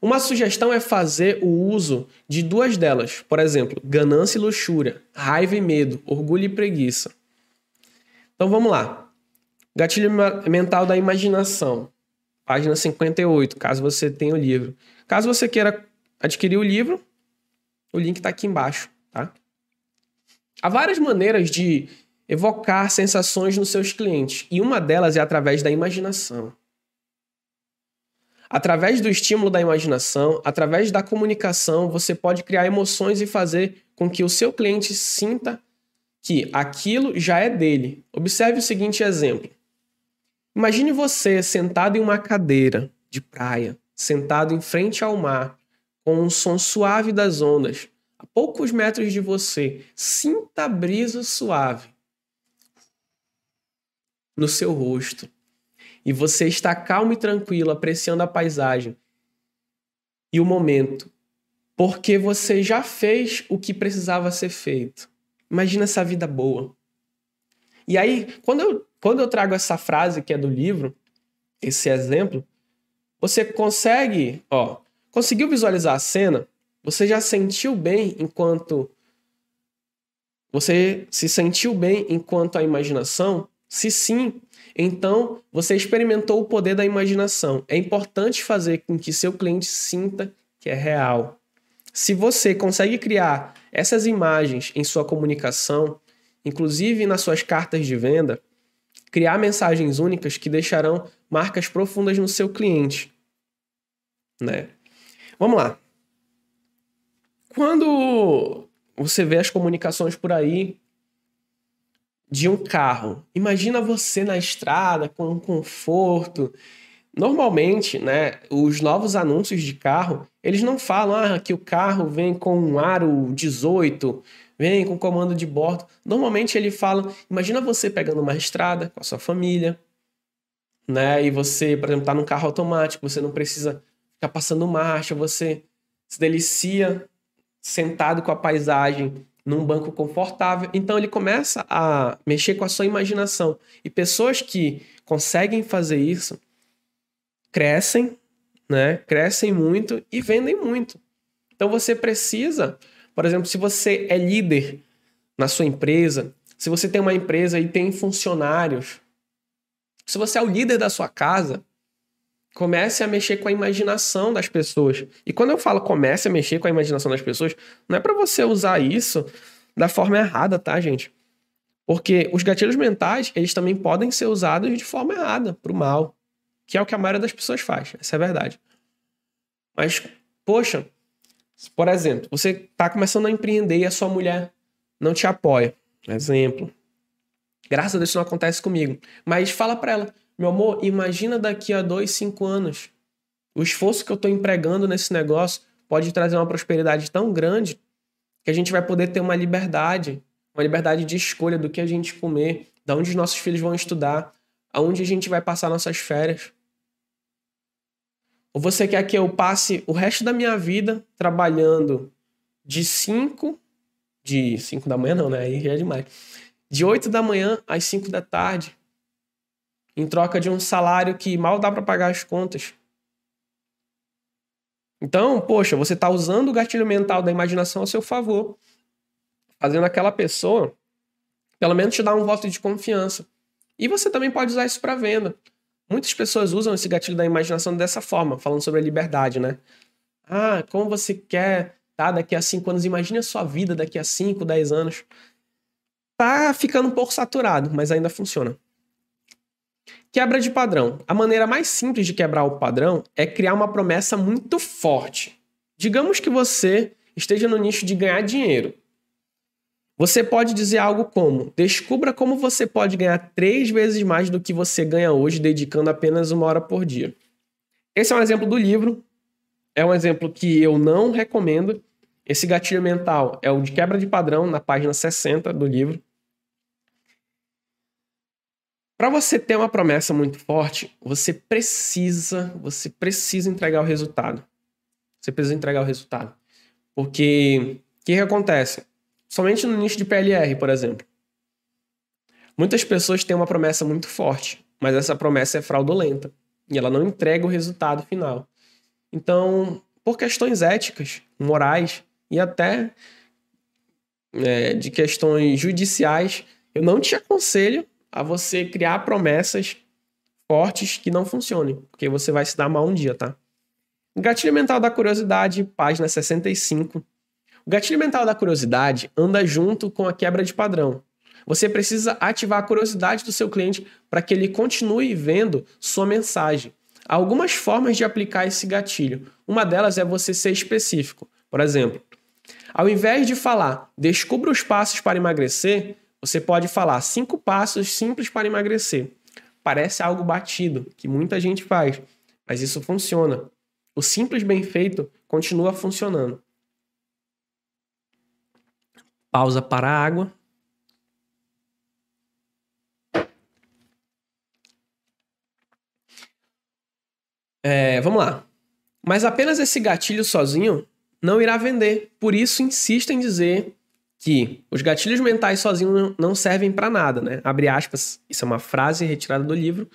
Uma sugestão é fazer o uso de duas delas, por exemplo, ganância e luxúria, raiva e medo, orgulho e preguiça. Então vamos lá. Gatilho mental da imaginação, página 58, caso você tenha o livro. Caso você queira adquirir o livro, o link está aqui embaixo, tá? Há várias maneiras de evocar sensações nos seus clientes, e uma delas é através da imaginação. Através do estímulo da imaginação, através da comunicação, você pode criar emoções e fazer com que o seu cliente sinta que aquilo já é dele. Observe o seguinte exemplo. Imagine você sentado em uma cadeira de praia, sentado em frente ao mar, com um som suave das ondas, a poucos metros de você, sinta a brisa suave no seu rosto. E você está calmo e tranquilo, apreciando a paisagem e o momento, porque você já fez o que precisava ser feito. Imagina essa vida boa. E aí, quando eu, quando eu trago essa frase que é do livro, esse exemplo, você consegue, ó, conseguiu visualizar a cena? Você já sentiu bem enquanto. Você se sentiu bem enquanto a imaginação? Se sim, então você experimentou o poder da imaginação. É importante fazer com que seu cliente sinta que é real. Se você consegue criar essas imagens em sua comunicação, inclusive nas suas cartas de venda, criar mensagens únicas que deixarão marcas profundas no seu cliente, né? Vamos lá. Quando você vê as comunicações por aí de um carro, imagina você na estrada com conforto. Normalmente, né, os novos anúncios de carro, eles não falam ah, que o carro vem com um aro 18, vem com comando de bordo. Normalmente ele fala, imagina você pegando uma estrada com a sua família, né? E você, por exemplo, tá num carro automático, você não precisa ficar passando marcha, você se delicia sentado com a paisagem num banco confortável. Então ele começa a mexer com a sua imaginação. E pessoas que conseguem fazer isso crescem, né? Crescem muito e vendem muito. Então você precisa, por exemplo, se você é líder na sua empresa, se você tem uma empresa e tem funcionários, se você é o líder da sua casa, comece a mexer com a imaginação das pessoas. E quando eu falo comece a mexer com a imaginação das pessoas, não é para você usar isso da forma errada, tá, gente? Porque os gatilhos mentais, eles também podem ser usados de forma errada, pro mal, que é o que a maioria das pessoas faz, essa é a verdade. Mas, poxa, por exemplo, você está começando a empreender e a sua mulher não te apoia. Exemplo. Graças a Deus isso não acontece comigo. Mas fala para ela, meu amor, imagina daqui a dois, cinco anos. O esforço que eu estou empregando nesse negócio pode trazer uma prosperidade tão grande que a gente vai poder ter uma liberdade, uma liberdade de escolha do que a gente comer, de onde os nossos filhos vão estudar, aonde a gente vai passar nossas férias. Ou você quer que eu passe o resto da minha vida trabalhando de 5, de 5 da manhã não, né? Aí já é demais. De 8 da manhã às 5 da tarde, em troca de um salário que mal dá para pagar as contas. Então, poxa, você está usando o gatilho mental da imaginação a seu favor, fazendo aquela pessoa, pelo menos te dar um voto de confiança. E você também pode usar isso para venda. Muitas pessoas usam esse gatilho da imaginação dessa forma, falando sobre a liberdade, né? Ah, como você quer tá daqui a cinco anos? Imagine a sua vida daqui a cinco, dez anos. Tá ficando um pouco saturado, mas ainda funciona. Quebra de padrão. A maneira mais simples de quebrar o padrão é criar uma promessa muito forte. Digamos que você esteja no nicho de ganhar dinheiro. Você pode dizer algo como: descubra como você pode ganhar três vezes mais do que você ganha hoje, dedicando apenas uma hora por dia. Esse é um exemplo do livro. É um exemplo que eu não recomendo. Esse gatilho mental é o de quebra de padrão, na página 60 do livro. Para você ter uma promessa muito forte, você precisa, você precisa entregar o resultado. Você precisa entregar o resultado. Porque o que, que acontece? Somente no nicho de PLR, por exemplo. Muitas pessoas têm uma promessa muito forte, mas essa promessa é fraudulenta e ela não entrega o resultado final. Então, por questões éticas, morais e até é, de questões judiciais, eu não te aconselho a você criar promessas fortes que não funcionem, porque você vai se dar mal um dia, tá? Gatilho mental da curiosidade, página 65. O gatilho mental da curiosidade anda junto com a quebra de padrão. Você precisa ativar a curiosidade do seu cliente para que ele continue vendo sua mensagem. Há algumas formas de aplicar esse gatilho. Uma delas é você ser específico. Por exemplo, ao invés de falar descubra os passos para emagrecer, você pode falar cinco passos simples para emagrecer. Parece algo batido, que muita gente faz, mas isso funciona. O simples bem feito continua funcionando. Pausa para a água. É, vamos lá. Mas apenas esse gatilho sozinho não irá vender. Por isso, insisto em dizer que os gatilhos mentais sozinhos não servem para nada, né? Abre aspas. Isso é uma frase retirada do livro.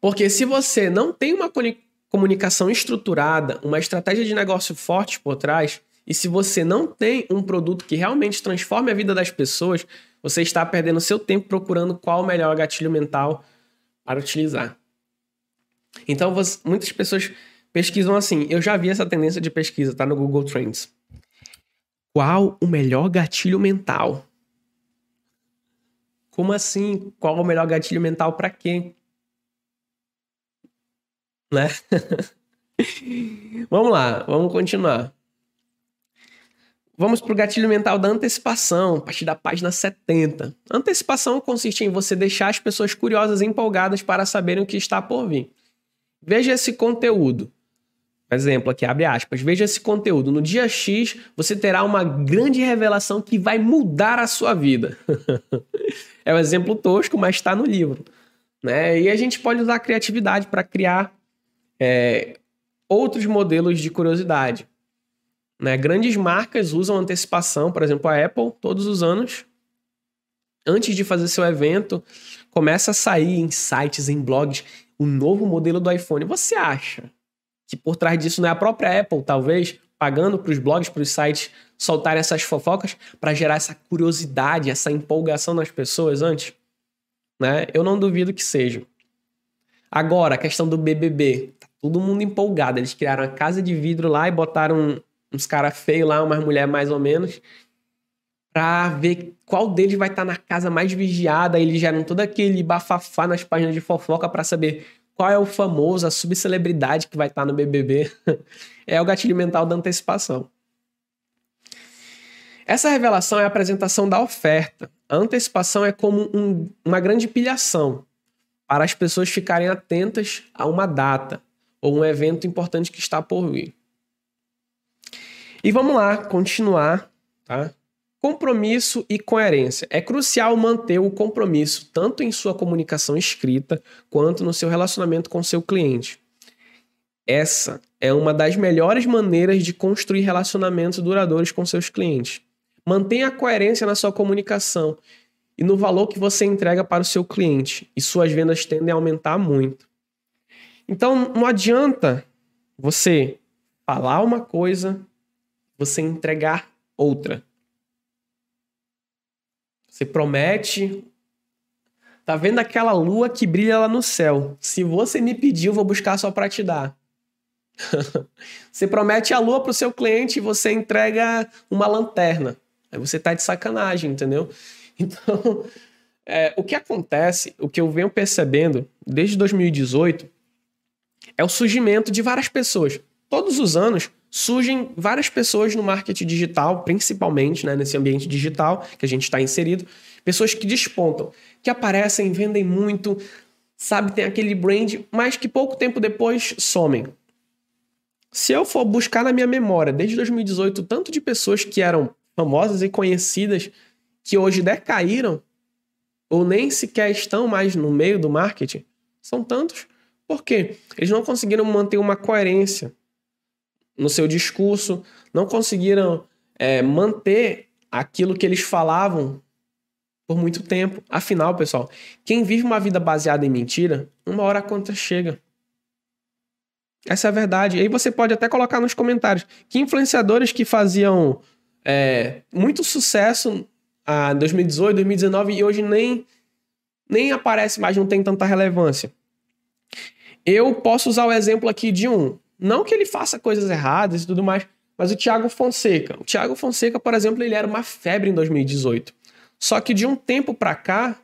Porque se você não tem uma comunicação estruturada, uma estratégia de negócio forte por trás, e se você não tem um produto que realmente transforme a vida das pessoas, você está perdendo seu tempo procurando qual o melhor gatilho mental para utilizar. Então, você, muitas pessoas pesquisam assim. Eu já vi essa tendência de pesquisa, tá no Google Trends. Qual o melhor gatilho mental? Como assim? Qual o melhor gatilho mental para quem? Né? vamos lá, vamos continuar. Vamos para o gatilho mental da antecipação, a partir da página 70. antecipação consiste em você deixar as pessoas curiosas e empolgadas para saberem o que está por vir. Veja esse conteúdo. Exemplo aqui, abre aspas. Veja esse conteúdo. No dia X, você terá uma grande revelação que vai mudar a sua vida. é um exemplo tosco, mas está no livro. Né? E a gente pode usar a criatividade para criar é, outros modelos de curiosidade. Né? Grandes marcas usam antecipação, por exemplo, a Apple, todos os anos, antes de fazer seu evento, começa a sair em sites, em blogs, o novo modelo do iPhone. Você acha que por trás disso não é a própria Apple, talvez, pagando para os blogs, para os sites soltarem essas fofocas para gerar essa curiosidade, essa empolgação nas pessoas antes? Né? Eu não duvido que seja. Agora, a questão do BBB. Tá todo mundo empolgado. Eles criaram a casa de vidro lá e botaram uns caras feios lá, umas mulheres mais ou menos, pra ver qual deles vai estar tá na casa mais vigiada. Eles geram todo aquele bafafá nas páginas de fofoca para saber qual é o famoso, a subcelebridade que vai estar no BBB. é o gatilho mental da antecipação. Essa revelação é a apresentação da oferta. A antecipação é como um, uma grande pilhação para as pessoas ficarem atentas a uma data ou um evento importante que está por vir. E vamos lá, continuar, tá? Compromisso e coerência. É crucial manter o compromisso tanto em sua comunicação escrita quanto no seu relacionamento com seu cliente. Essa é uma das melhores maneiras de construir relacionamentos duradouros com seus clientes. Mantenha a coerência na sua comunicação e no valor que você entrega para o seu cliente, e suas vendas tendem a aumentar muito. Então, não adianta você falar uma coisa você entregar outra. Você promete. Tá vendo aquela lua que brilha lá no céu? Se você me pedir, eu vou buscar só para te dar. você promete a lua para o seu cliente e você entrega uma lanterna. Aí você tá de sacanagem, entendeu? Então, é, o que acontece, o que eu venho percebendo desde 2018, é o surgimento de várias pessoas. Todos os anos, surgem várias pessoas no marketing digital, principalmente né, nesse ambiente digital que a gente está inserido, pessoas que despontam, que aparecem, vendem muito, sabe, tem aquele brand, mas que pouco tempo depois somem. Se eu for buscar na minha memória, desde 2018, tanto de pessoas que eram famosas e conhecidas que hoje decaíram, ou nem sequer estão mais no meio do marketing, são tantos. Por quê? Eles não conseguiram manter uma coerência no seu discurso, não conseguiram é, manter aquilo que eles falavam por muito tempo. Afinal, pessoal, quem vive uma vida baseada em mentira, uma hora a conta chega. Essa é a verdade. Aí você pode até colocar nos comentários que influenciadores que faziam é, muito sucesso em 2018, 2019 e hoje nem, nem aparece mais, não tem tanta relevância. Eu posso usar o exemplo aqui de um. Não que ele faça coisas erradas e tudo mais, mas o Thiago Fonseca. O Thiago Fonseca, por exemplo, ele era uma febre em 2018. Só que de um tempo para cá,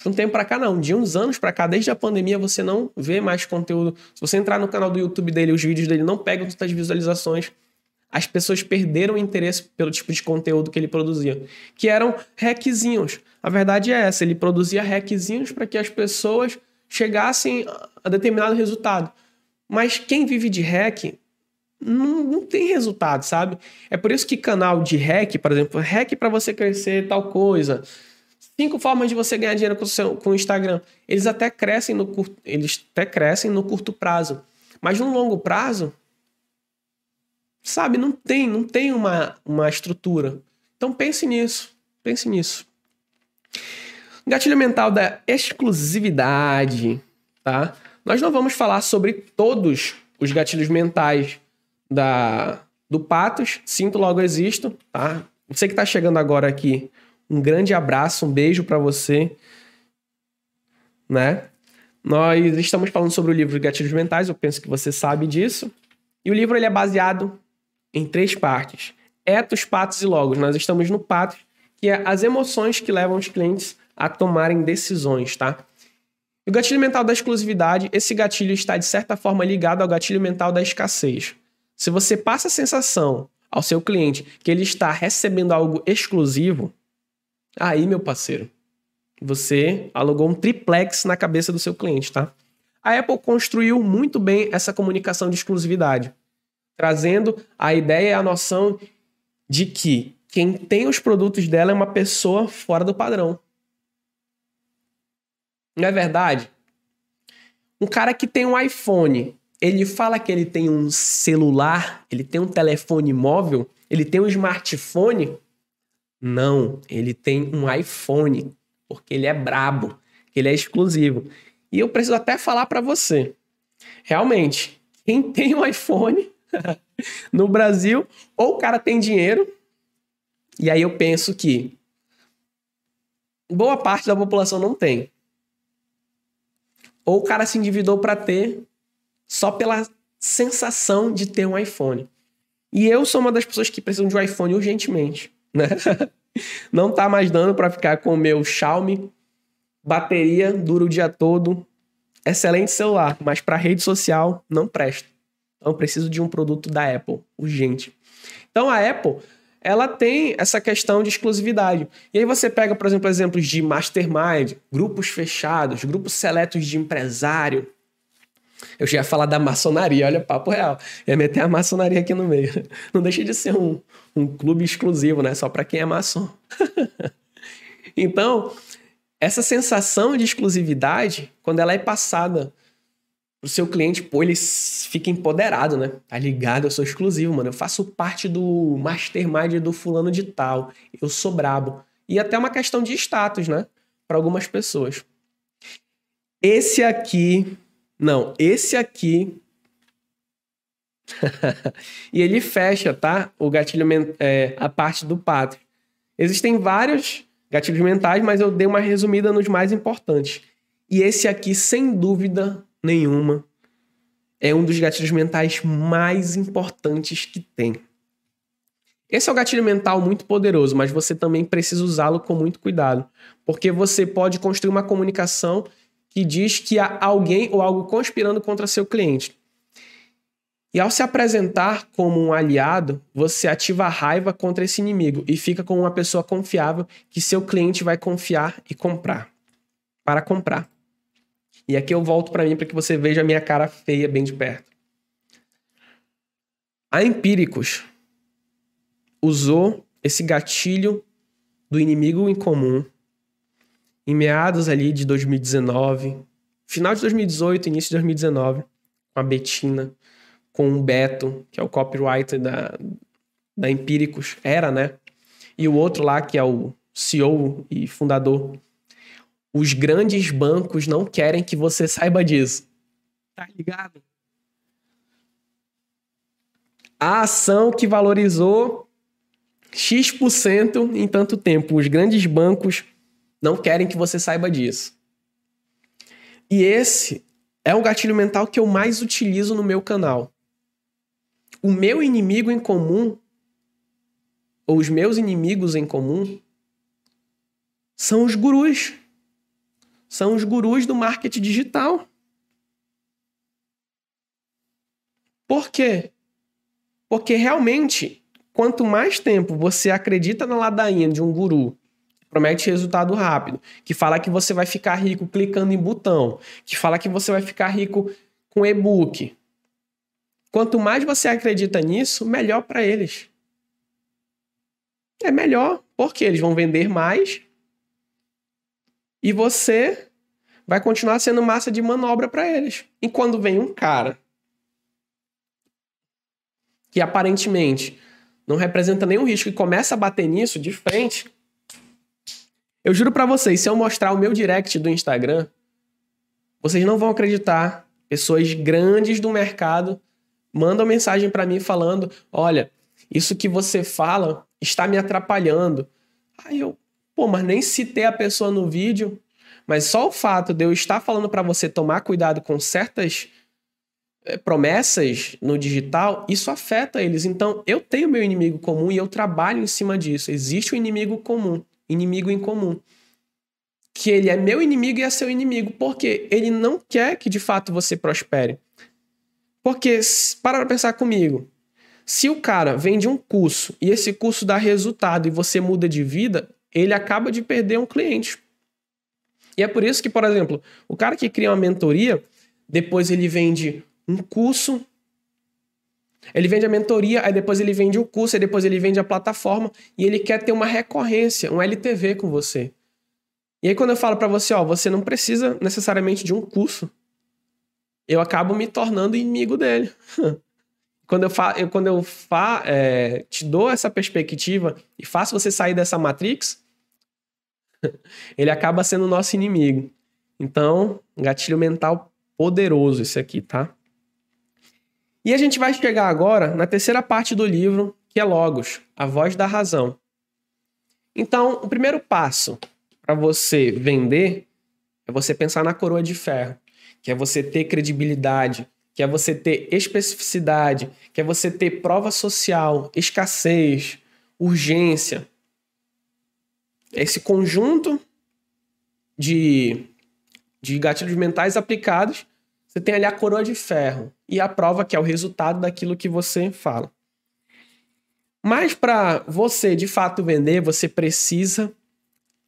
de um tempo para cá não, de uns anos para cá, desde a pandemia, você não vê mais conteúdo. Se você entrar no canal do YouTube dele, os vídeos dele não pegam tantas visualizações. As pessoas perderam o interesse pelo tipo de conteúdo que ele produzia, que eram hackzinhos. A verdade é essa, ele produzia hackzinhos para que as pessoas chegassem a determinado resultado. Mas quem vive de hack não, não, tem resultado, sabe? É por isso que canal de hack, por exemplo, hack para você crescer tal coisa, cinco formas de você ganhar dinheiro com o, seu, com o Instagram, eles até crescem no curto, eles até crescem no curto prazo, mas no longo prazo, sabe, não tem, não tem uma, uma estrutura. Então pense nisso, pense nisso. Gatilho mental da exclusividade, tá? Nós não vamos falar sobre todos os gatilhos mentais da, do Patos. Sinto logo existo, tá? Você que está chegando agora aqui, um grande abraço, um beijo para você, né? Nós estamos falando sobre o livro Gatilhos Mentais, eu penso que você sabe disso. E o livro ele é baseado em três partes: etos, patos e logos. Nós estamos no patos, que é as emoções que levam os clientes a tomarem decisões, tá? E o gatilho mental da exclusividade, esse gatilho está de certa forma ligado ao gatilho mental da escassez. Se você passa a sensação ao seu cliente que ele está recebendo algo exclusivo, aí, meu parceiro, você alugou um triplex na cabeça do seu cliente, tá? A Apple construiu muito bem essa comunicação de exclusividade, trazendo a ideia e a noção de que quem tem os produtos dela é uma pessoa fora do padrão. Não é verdade? Um cara que tem um iPhone ele fala que ele tem um celular, ele tem um telefone móvel, ele tem um smartphone. Não, ele tem um iPhone, porque ele é brabo, ele é exclusivo. E eu preciso até falar para você. Realmente, quem tem um iPhone no Brasil, ou o cara tem dinheiro, e aí eu penso que boa parte da população não tem. Ou o cara se endividou para ter só pela sensação de ter um iPhone. E eu sou uma das pessoas que precisam de um iPhone urgentemente, né? Não tá mais dando para ficar com o meu Xiaomi, bateria dura o dia todo, excelente celular, mas para rede social não presta. Então eu preciso de um produto da Apple, urgente. Então a Apple, ela tem essa questão de exclusividade. E aí você pega, por exemplo, exemplos de mastermind, grupos fechados, grupos seletos de empresário. Eu já ia falar da maçonaria, olha, papo real. Ia meter a maçonaria aqui no meio. Não deixa de ser um, um clube exclusivo, né? Só para quem é maçom. então, essa sensação de exclusividade, quando ela é passada pro seu cliente, pô, ele fica empoderado, né? Tá ligado? Eu sou exclusivo, mano. Eu faço parte do mastermind do fulano de tal. Eu sou brabo. E até uma questão de status, né? Para algumas pessoas. Esse aqui. Não, esse aqui. e ele fecha, tá? O gatilho é, a parte do pátrio. Existem vários gatilhos mentais, mas eu dei uma resumida nos mais importantes. E esse aqui, sem dúvida, nenhuma, é um dos gatilhos mentais mais importantes que tem. Esse é um gatilho mental muito poderoso, mas você também precisa usá-lo com muito cuidado, porque você pode construir uma comunicação que diz que há alguém ou algo conspirando contra seu cliente. E ao se apresentar como um aliado, você ativa a raiva contra esse inimigo e fica como uma pessoa confiável que seu cliente vai confiar e comprar. Para comprar. E aqui eu volto para mim para que você veja a minha cara feia bem de perto. A Empíricos usou esse gatilho do inimigo em comum em meados ali de 2019, final de 2018, início de 2019, com a Betina, com o Beto, que é o copywriter da, da Empíricos, era, né? E o outro lá, que é o CEO e fundador os grandes bancos não querem que você saiba disso. Tá ligado? A ação que valorizou X% em tanto tempo. Os grandes bancos não querem que você saiba disso. E esse é um gatilho mental que eu mais utilizo no meu canal. O meu inimigo em comum, ou os meus inimigos em comum, são os gurus são os gurus do marketing digital. Por quê? Porque realmente, quanto mais tempo você acredita na ladainha de um guru que promete resultado rápido, que fala que você vai ficar rico clicando em botão, que fala que você vai ficar rico com e-book, quanto mais você acredita nisso, melhor para eles. É melhor, porque eles vão vender mais e você vai continuar sendo massa de manobra para eles. E quando vem um cara que aparentemente não representa nenhum risco e começa a bater nisso de frente, eu juro para vocês, se eu mostrar o meu direct do Instagram, vocês não vão acreditar. Pessoas grandes do mercado mandam mensagem para mim falando: "Olha, isso que você fala está me atrapalhando". Aí eu, Pô, mas nem citei a pessoa no vídeo. Mas só o fato de eu estar falando para você tomar cuidado com certas é, promessas no digital, isso afeta eles. Então, eu tenho meu inimigo comum e eu trabalho em cima disso. Existe um inimigo comum, inimigo em comum. Que ele é meu inimigo e é seu inimigo. Porque ele não quer que de fato você prospere. Porque, para pensar comigo, se o cara vende um curso e esse curso dá resultado e você muda de vida, ele acaba de perder um cliente. E é por isso que, por exemplo, o cara que cria uma mentoria, depois ele vende um curso, ele vende a mentoria, aí depois ele vende o curso, aí depois ele vende a plataforma e ele quer ter uma recorrência, um LTV com você. E aí quando eu falo para você, ó, você não precisa necessariamente de um curso. eu acabo me tornando inimigo dele. quando eu, fa eu, quando eu fa é, te dou essa perspectiva e faço você sair dessa matrix, ele acaba sendo nosso inimigo. Então, gatilho mental poderoso esse aqui, tá? E a gente vai chegar agora na terceira parte do livro, que é Logos, a voz da razão. Então, o primeiro passo para você vender é você pensar na coroa de ferro, que é você ter credibilidade, que é você ter especificidade, que é você ter prova social, escassez, urgência. Esse conjunto de, de gatilhos mentais aplicados, você tem ali a coroa de ferro e a prova que é o resultado daquilo que você fala. Mas para você de fato vender, você precisa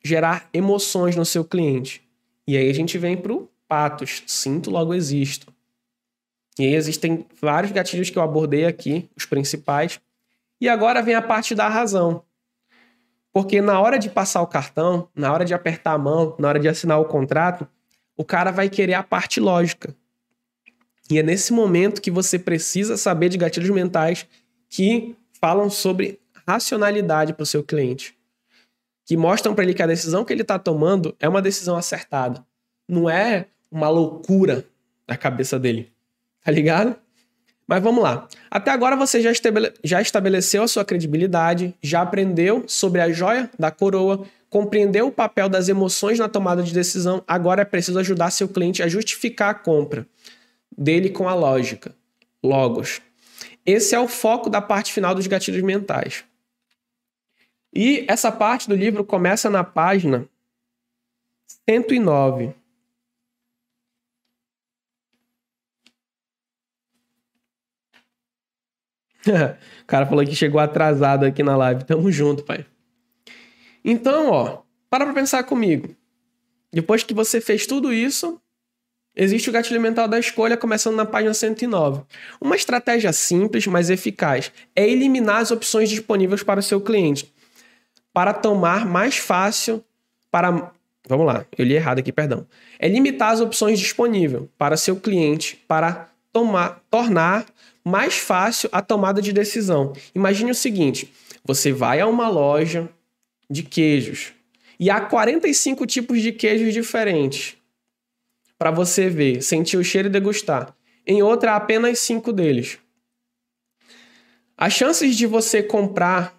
gerar emoções no seu cliente. E aí a gente vem para o patos, sinto, logo existo. E aí existem vários gatilhos que eu abordei aqui, os principais. E agora vem a parte da razão. Porque na hora de passar o cartão, na hora de apertar a mão, na hora de assinar o contrato, o cara vai querer a parte lógica. E é nesse momento que você precisa saber de gatilhos mentais que falam sobre racionalidade para o seu cliente, que mostram para ele que a decisão que ele está tomando é uma decisão acertada, não é uma loucura da cabeça dele, tá ligado? Mas vamos lá. Até agora você já, estabele já estabeleceu a sua credibilidade, já aprendeu sobre a joia da coroa, compreendeu o papel das emoções na tomada de decisão. Agora é preciso ajudar seu cliente a justificar a compra dele com a lógica. Logos. Esse é o foco da parte final dos gatilhos mentais. E essa parte do livro começa na página 109. o cara falou que chegou atrasado aqui na live. Tamo junto, pai. Então, ó, para pra pensar comigo. Depois que você fez tudo isso, Existe o gatilho mental da escolha, começando na página 109. Uma estratégia simples, mas eficaz, é eliminar as opções disponíveis para o seu cliente, para tomar mais fácil para. Vamos lá, eu li errado aqui, perdão. É limitar as opções disponíveis para seu cliente para tomar, tornar mais fácil a tomada de decisão. Imagine o seguinte: você vai a uma loja de queijos e há 45 tipos de queijos diferentes para você ver, sentir o cheiro e degustar. Em outra, há apenas cinco deles. As chances de você comprar,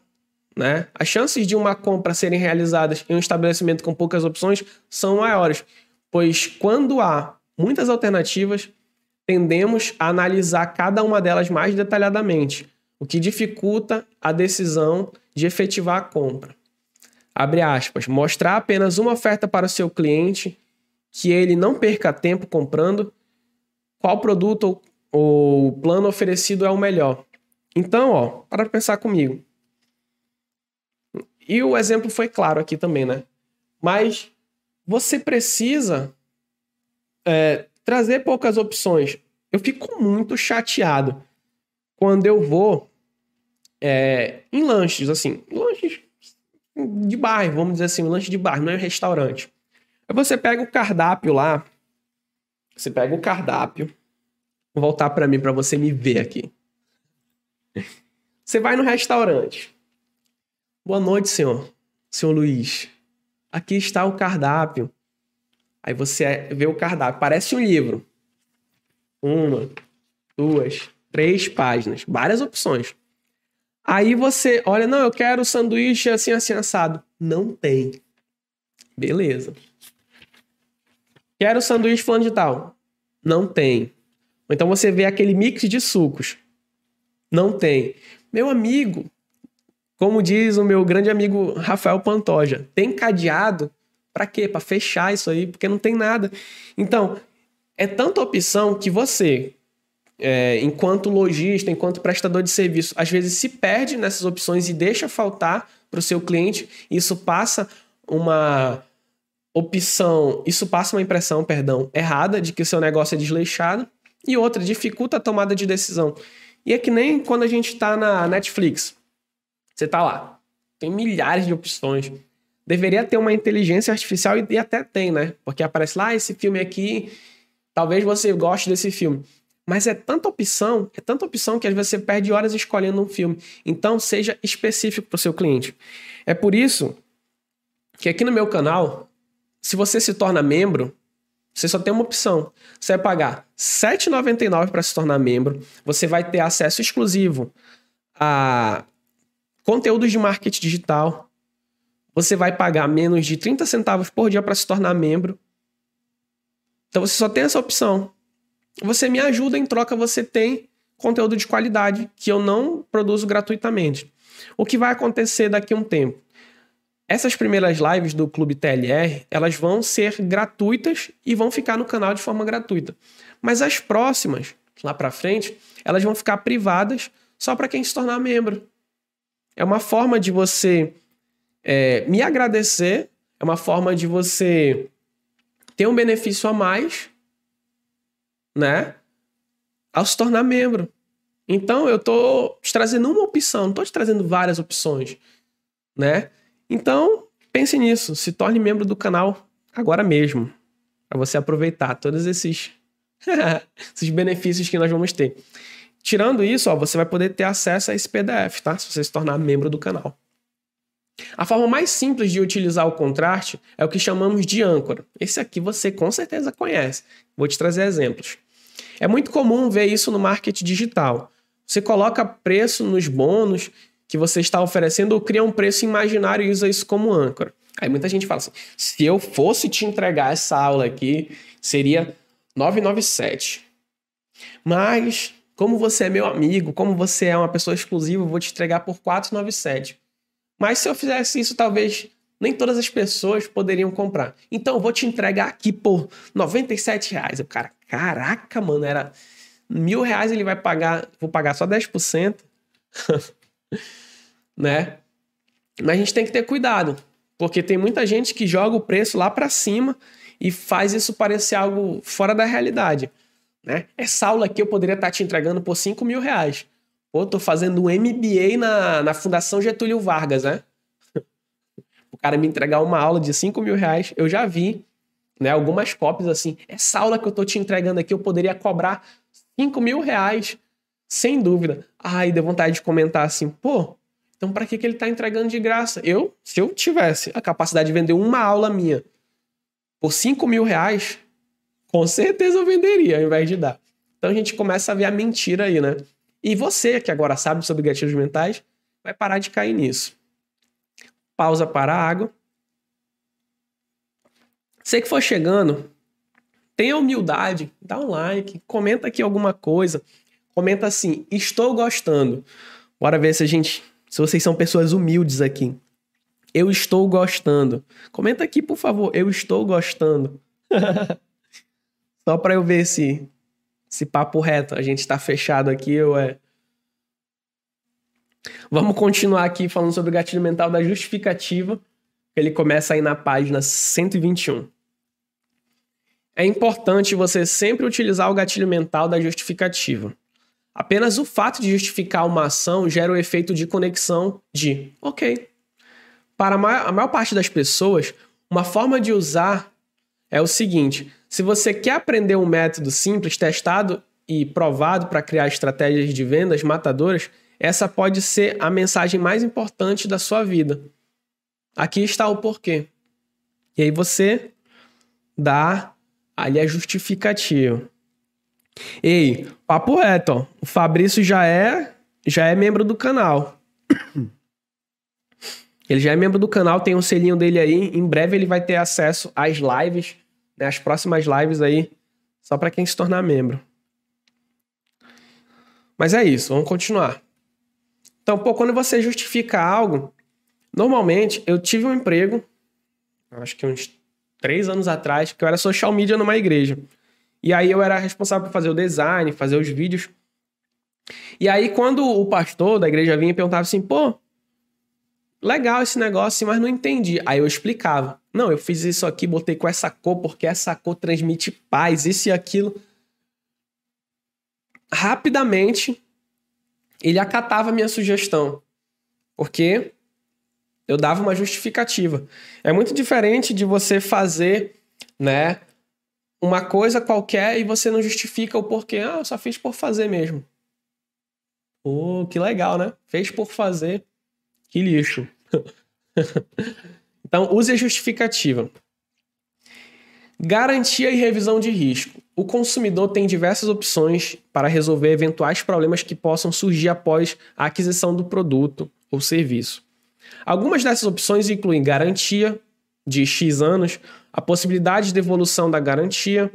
né? As chances de uma compra serem realizadas em um estabelecimento com poucas opções são maiores, pois quando há muitas alternativas, tendemos a analisar cada uma delas mais detalhadamente, o que dificulta a decisão de efetivar a compra. Abre aspas, mostrar apenas uma oferta para o seu cliente que ele não perca tempo comprando qual produto ou plano oferecido é o melhor. Então, ó, para pensar comigo. E o exemplo foi claro aqui também, né? Mas você precisa é, trazer poucas opções. Eu fico muito chateado quando eu vou é, em lanches, assim, lanches de bairro, vamos dizer assim, um lanche de bairro, não é um restaurante. Aí você pega o cardápio lá. Você pega o cardápio. Vou voltar para mim para você me ver aqui. Você vai no restaurante. Boa noite, senhor. Senhor Luiz. Aqui está o cardápio. Aí você vê o cardápio. Parece um livro. Uma, duas, três páginas. Várias opções. Aí você olha, não, eu quero sanduíche assim, assim, assado. Não tem. Beleza. Quero sanduíche fulano de tal. Não tem. Então você vê aquele mix de sucos. Não tem. Meu amigo, como diz o meu grande amigo Rafael Pantoja, tem cadeado para quê? Para fechar isso aí, porque não tem nada. Então, é tanta opção que você, é, enquanto lojista, enquanto prestador de serviço, às vezes se perde nessas opções e deixa faltar para o seu cliente. Isso passa uma opção, isso passa uma impressão, perdão, errada de que o seu negócio é desleixado e outra dificulta a tomada de decisão. E é que nem quando a gente está na Netflix. Você está lá, tem milhares de opções. Deveria ter uma inteligência artificial e até tem, né? Porque aparece lá, ah, esse filme aqui Talvez você goste desse filme. Mas é tanta opção, é tanta opção que às vezes você perde horas escolhendo um filme. Então, seja específico para o seu cliente. É por isso que aqui no meu canal, se você se torna membro, você só tem uma opção. Você vai pagar R$ 7,99 para se tornar membro. Você vai ter acesso exclusivo a conteúdos de marketing digital. Você vai pagar menos de 30 centavos por dia para se tornar membro. Então você só tem essa opção. Você me ajuda, em troca você tem conteúdo de qualidade que eu não produzo gratuitamente. O que vai acontecer daqui a um tempo? Essas primeiras lives do Clube TLR, elas vão ser gratuitas e vão ficar no canal de forma gratuita. Mas as próximas, lá para frente, elas vão ficar privadas só para quem se tornar membro. É uma forma de você é, me agradecer, é uma forma de você ter um benefício a mais, né? Ao se tornar membro. Então eu tô te trazendo uma opção, não tô te trazendo várias opções, né? Então, pense nisso, se torne membro do canal agora mesmo, para você aproveitar todos esses, esses benefícios que nós vamos ter. Tirando isso, ó, você vai poder ter acesso a esse PDF, tá? Se você se tornar membro do canal. A forma mais simples de utilizar o contraste é o que chamamos de âncora. Esse aqui você com certeza conhece. Vou te trazer exemplos. É muito comum ver isso no marketing digital. Você coloca preço nos bônus que você está oferecendo ou cria um preço imaginário e usa isso como âncora. Aí muita gente fala assim: se eu fosse te entregar essa aula aqui, seria 997. Mas, como você é meu amigo, como você é uma pessoa exclusiva, eu vou te entregar por 497. Mas se eu fizesse isso, talvez nem todas as pessoas poderiam comprar. Então, eu vou te entregar aqui por 97 reais. O cara, caraca, mano, era mil reais ele vai pagar, vou pagar só 10%. né? Mas a gente tem que ter cuidado, porque tem muita gente que joga o preço lá para cima e faz isso parecer algo fora da realidade. Né? Essa aula aqui eu poderia estar te entregando por 5 mil reais. Pô, tô fazendo um MBA na, na Fundação Getúlio Vargas, né? o cara me entregar uma aula de 5 mil reais, eu já vi né, algumas cópias assim. Essa aula que eu tô te entregando aqui eu poderia cobrar 5 mil reais, sem dúvida. Ai, deu vontade de comentar assim, pô, então, para que, que ele está entregando de graça? Eu, se eu tivesse a capacidade de vender uma aula minha por 5 mil reais, com certeza eu venderia ao invés de dar. Então a gente começa a ver a mentira aí, né? E você, que agora sabe sobre gatilhos mentais, vai parar de cair nisso. Pausa para a água. Você que for chegando, tenha humildade, dá um like, comenta aqui alguma coisa. Comenta assim: estou gostando. Bora ver se a gente se vocês são pessoas humildes aqui. Eu estou gostando. Comenta aqui, por favor. Eu estou gostando. Só para eu ver se esse papo reto. A gente está fechado aqui ou é. Vamos continuar aqui falando sobre o gatilho mental da justificativa. Ele começa aí na página 121. É importante você sempre utilizar o gatilho mental da justificativa. Apenas o fato de justificar uma ação gera o efeito de conexão de, ok. Para a maior parte das pessoas, uma forma de usar é o seguinte: se você quer aprender um método simples, testado e provado para criar estratégias de vendas matadoras, essa pode ser a mensagem mais importante da sua vida. Aqui está o porquê. E aí você dá ali a justificativa. Ei, papo reto, ó. O Fabrício já é, já é membro do canal. Ele já é membro do canal, tem um selinho dele aí. Em breve ele vai ter acesso às lives, né, as próximas lives aí, só para quem se tornar membro. Mas é isso, vamos continuar. Então, pô, quando você justifica algo, normalmente eu tive um emprego, acho que uns três anos atrás, que eu era social media numa igreja. E aí eu era responsável por fazer o design, fazer os vídeos. E aí quando o pastor da igreja vinha e perguntava assim, pô, legal esse negócio, mas não entendi. Aí eu explicava. Não, eu fiz isso aqui, botei com essa cor, porque essa cor transmite paz, isso e aquilo. Rapidamente, ele acatava a minha sugestão. Porque eu dava uma justificativa. É muito diferente de você fazer, né, uma coisa qualquer e você não justifica o porquê. Ah, eu só fiz por fazer mesmo. Oh, que legal, né? Fez por fazer. Que lixo. então, use a justificativa. Garantia e revisão de risco. O consumidor tem diversas opções para resolver eventuais problemas que possam surgir após a aquisição do produto ou serviço. Algumas dessas opções incluem garantia de X anos, a possibilidade de devolução da garantia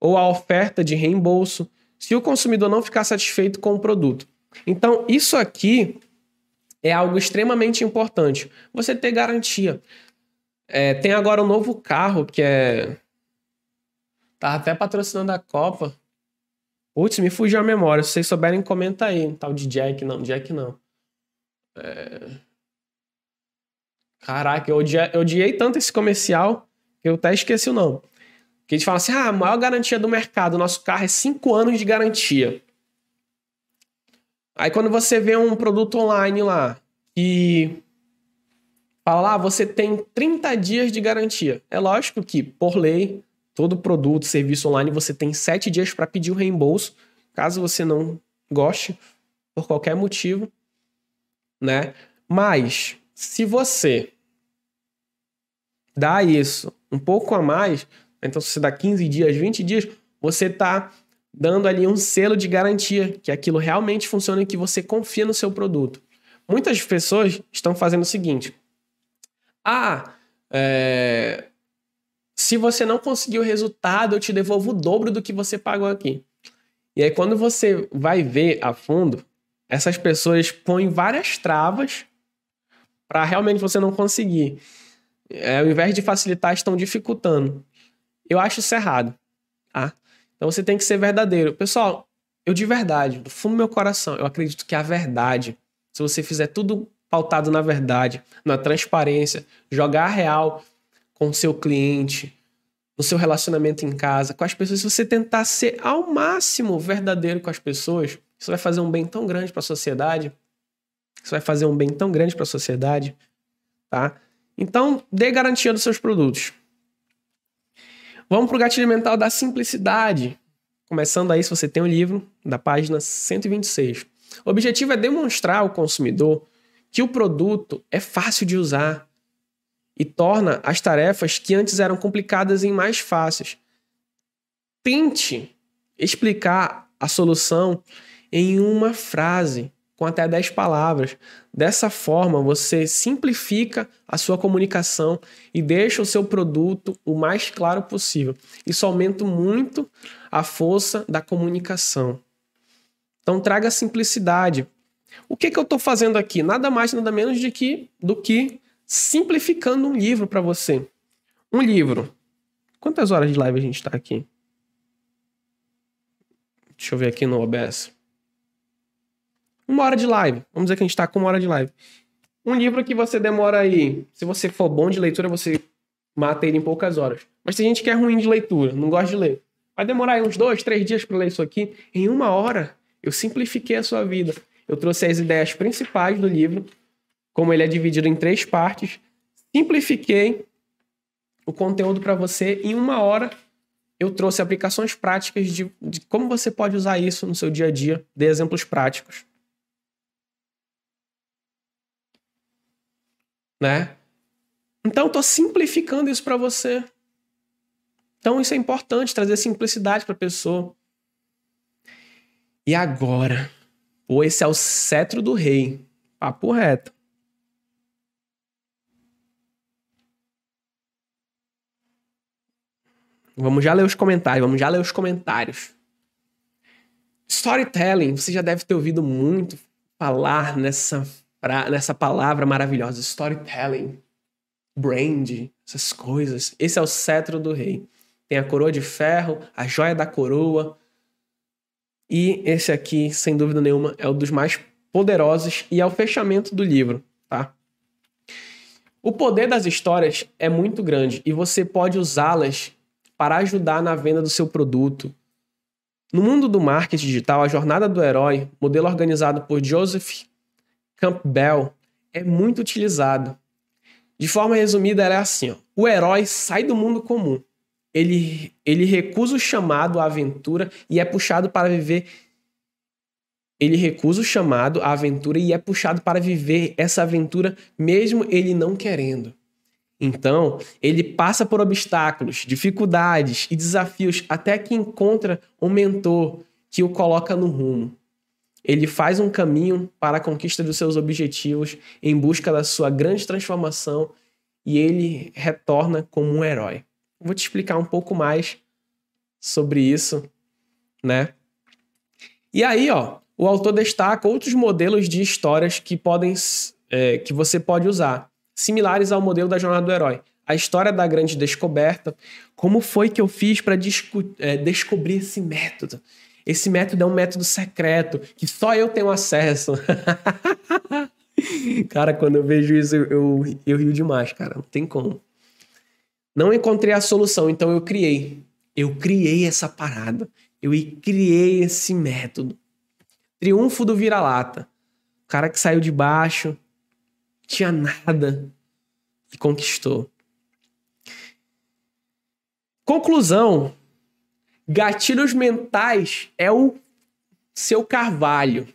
ou a oferta de reembolso se o consumidor não ficar satisfeito com o produto. Então, isso aqui é algo extremamente importante. Você ter garantia. É, tem agora um novo carro que é Tá até patrocinando a Copa. Putz, me fugiu a memória. Se vocês souberem, comenta aí. Tal de Jack, não. Jack não. É... Caraca, eu odiei, eu odiei tanto esse comercial que eu até esqueci o nome. Que eles falam assim: ah, a maior garantia do mercado, nosso carro é 5 anos de garantia. Aí quando você vê um produto online lá e fala lá, ah, você tem 30 dias de garantia. É lógico que, por lei, Todo produto, serviço online, você tem sete dias para pedir o reembolso, caso você não goste, por qualquer motivo, né? Mas, se você dá isso um pouco a mais, então se você dá 15 dias, 20 dias, você está dando ali um selo de garantia que aquilo realmente funciona e que você confia no seu produto. Muitas pessoas estão fazendo o seguinte: ah, é, se você não conseguir o resultado, eu te devolvo o dobro do que você pagou aqui. E aí, quando você vai ver a fundo, essas pessoas põem várias travas para realmente você não conseguir. É, ao invés de facilitar, estão dificultando. Eu acho isso errado. Tá? Então você tem que ser verdadeiro. Pessoal, eu de verdade, do fundo do meu coração, eu acredito que a verdade, se você fizer tudo pautado na verdade, na transparência, jogar real, com o seu cliente, no seu relacionamento em casa, com as pessoas, se você tentar ser ao máximo verdadeiro com as pessoas, isso vai fazer um bem tão grande para a sociedade. Isso vai fazer um bem tão grande para a sociedade, tá? Então, dê garantia dos seus produtos. Vamos para o gatilho mental da simplicidade. Começando aí, se você tem o um livro, da página 126. O objetivo é demonstrar ao consumidor que o produto é fácil de usar, e torna as tarefas que antes eram complicadas em mais fáceis. Tente explicar a solução em uma frase, com até 10 palavras. Dessa forma, você simplifica a sua comunicação e deixa o seu produto o mais claro possível. Isso aumenta muito a força da comunicação. Então, traga simplicidade. O que, que eu estou fazendo aqui? Nada mais, nada menos de que, do que simplificando um livro para você. Um livro. Quantas horas de live a gente está aqui? Deixa eu ver aqui no OBS. Uma hora de live. Vamos dizer que a gente está com uma hora de live. Um livro que você demora aí, se você for bom de leitura, você mata ele em poucas horas. Mas tem gente que é ruim de leitura, não gosta de ler. Vai demorar aí uns dois, três dias para ler isso aqui. Em uma hora, eu simplifiquei a sua vida. Eu trouxe as ideias principais do livro como ele é dividido em três partes, simplifiquei o conteúdo para você em uma hora. Eu trouxe aplicações práticas de, de como você pode usar isso no seu dia a dia, de exemplos práticos. Né? Então, estou simplificando isso para você. Então, isso é importante, trazer simplicidade para a pessoa. E agora? Pô, esse é o cetro do rei. Papo reto. Vamos já ler os comentários, vamos já ler os comentários. Storytelling, você já deve ter ouvido muito falar nessa, nessa palavra maravilhosa, storytelling, brand, essas coisas. Esse é o cetro do rei. Tem a coroa de ferro, a joia da coroa. E esse aqui, sem dúvida nenhuma, é um dos mais poderosos e é o fechamento do livro, tá? O poder das histórias é muito grande e você pode usá-las para ajudar na venda do seu produto. No mundo do marketing digital, a jornada do herói, modelo organizado por Joseph Campbell, é muito utilizado. De forma resumida, ela é assim: ó, o herói sai do mundo comum ele, ele recusa o chamado à aventura e é puxado para viver. Ele recusa o chamado à aventura e é puxado para viver essa aventura mesmo ele não querendo. Então, ele passa por obstáculos, dificuldades e desafios até que encontra um mentor que o coloca no rumo. Ele faz um caminho para a conquista dos seus objetivos em busca da sua grande transformação e ele retorna como um herói. Vou te explicar um pouco mais sobre isso, né? E aí, ó, o autor destaca outros modelos de histórias que podem é, que você pode usar similares ao modelo da jornada do herói. A história da grande descoberta. Como foi que eu fiz para é, descobrir esse método? Esse método é um método secreto que só eu tenho acesso. cara, quando eu vejo isso, eu, eu, eu rio demais, cara. Não tem como. Não encontrei a solução, então eu criei. Eu criei essa parada. Eu criei esse método. Triunfo do vira-lata. O cara que saiu de baixo, tinha nada e conquistou. Conclusão: gatilhos mentais é o seu carvalho.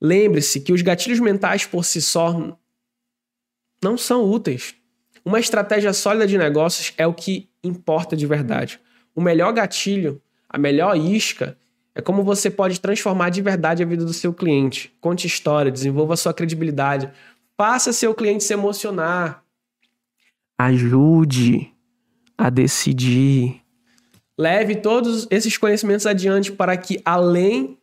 Lembre-se que os gatilhos mentais por si só não são úteis. Uma estratégia sólida de negócios é o que importa de verdade. O melhor gatilho, a melhor isca, é como você pode transformar de verdade a vida do seu cliente. Conte história, desenvolva sua credibilidade, Faça seu cliente se emocionar. Ajude a decidir. Leve todos esses conhecimentos adiante para que além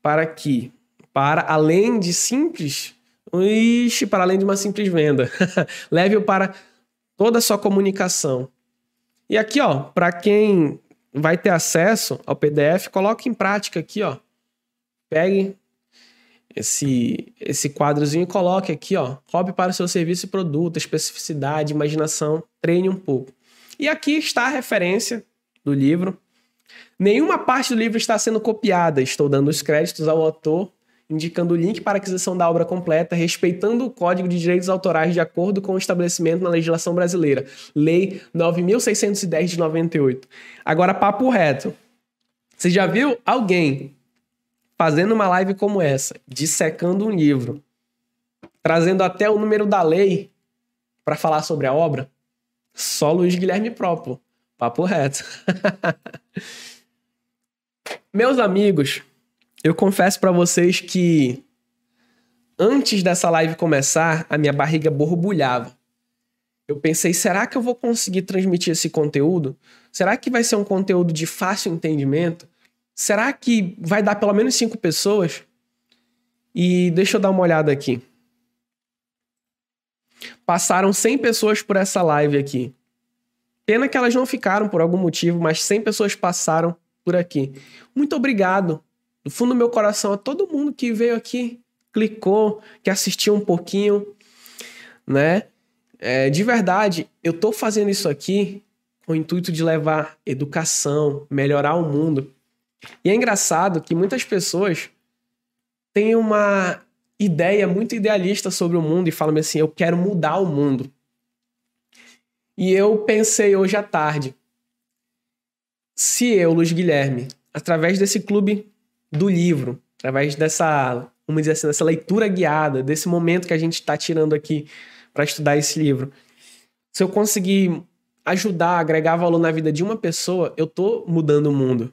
para que para além de simples, ixi, para além de uma simples venda. Leve-o para toda a sua comunicação. E aqui, ó, para quem vai ter acesso ao PDF, coloque em prática aqui, ó. Pegue esse, esse quadrozinho e coloque aqui, ó, hobby para o seu serviço e produto, especificidade, imaginação, treine um pouco. E aqui está a referência do livro. Nenhuma parte do livro está sendo copiada, estou dando os créditos ao autor, indicando o link para aquisição da obra completa, respeitando o Código de Direitos Autorais de acordo com o estabelecimento na legislação brasileira, Lei 9610 de 98. Agora, papo reto. Você já viu alguém fazendo uma live como essa, dissecando um livro, trazendo até o número da lei para falar sobre a obra, só Luiz Guilherme próprio. Papo reto. Meus amigos, eu confesso para vocês que antes dessa live começar, a minha barriga borbulhava. Eu pensei, será que eu vou conseguir transmitir esse conteúdo? Será que vai ser um conteúdo de fácil entendimento? Será que vai dar pelo menos cinco pessoas? E deixa eu dar uma olhada aqui. Passaram 100 pessoas por essa live aqui. Pena que elas não ficaram por algum motivo, mas 100 pessoas passaram por aqui. Muito obrigado, do fundo do meu coração, a todo mundo que veio aqui, clicou, que assistiu um pouquinho, né? É, de verdade, eu tô fazendo isso aqui com o intuito de levar educação, melhorar o mundo. E é engraçado que muitas pessoas têm uma ideia muito idealista sobre o mundo e falam assim: eu quero mudar o mundo. E eu pensei hoje à tarde, se eu, Luiz Guilherme, através desse clube do livro, através dessa, vamos dizer assim, dessa leitura guiada, desse momento que a gente está tirando aqui para estudar esse livro, se eu conseguir ajudar, agregar valor na vida de uma pessoa, eu tô mudando o mundo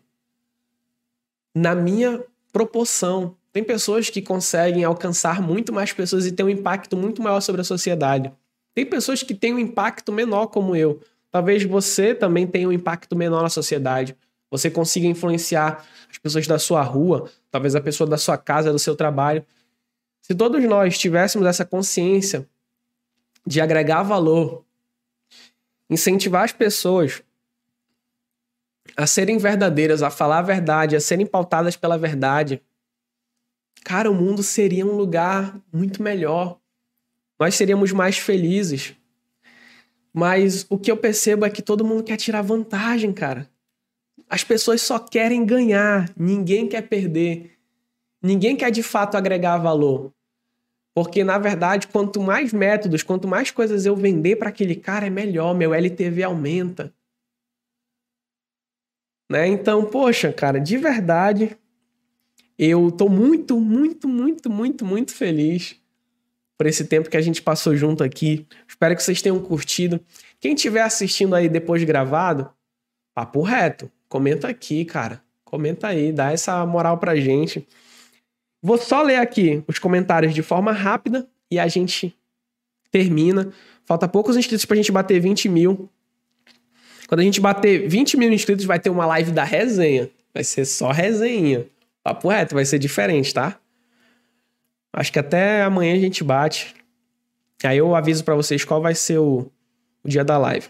na minha proporção. Tem pessoas que conseguem alcançar muito mais pessoas e ter um impacto muito maior sobre a sociedade. Tem pessoas que têm um impacto menor, como eu. Talvez você também tenha um impacto menor na sociedade. Você consiga influenciar as pessoas da sua rua, talvez a pessoa da sua casa, do seu trabalho. Se todos nós tivéssemos essa consciência de agregar valor, incentivar as pessoas a serem verdadeiras, a falar a verdade, a serem pautadas pela verdade, cara, o mundo seria um lugar muito melhor. Nós seríamos mais felizes. Mas o que eu percebo é que todo mundo quer tirar vantagem, cara. As pessoas só querem ganhar, ninguém quer perder. Ninguém quer de fato agregar valor. Porque, na verdade, quanto mais métodos, quanto mais coisas eu vender para aquele cara, é melhor. Meu LTV aumenta. Né? Então, poxa, cara, de verdade, eu tô muito, muito, muito, muito, muito feliz por esse tempo que a gente passou junto aqui. Espero que vocês tenham curtido. Quem estiver assistindo aí depois gravado, papo reto, comenta aqui, cara. Comenta aí, dá essa moral pra gente. Vou só ler aqui os comentários de forma rápida e a gente termina. Falta poucos inscritos pra gente bater 20 mil. Quando a gente bater 20 mil inscritos, vai ter uma live da resenha. Vai ser só resenha. Papo reto, vai ser diferente, tá? Acho que até amanhã a gente bate. Aí eu aviso para vocês qual vai ser o, o dia da live.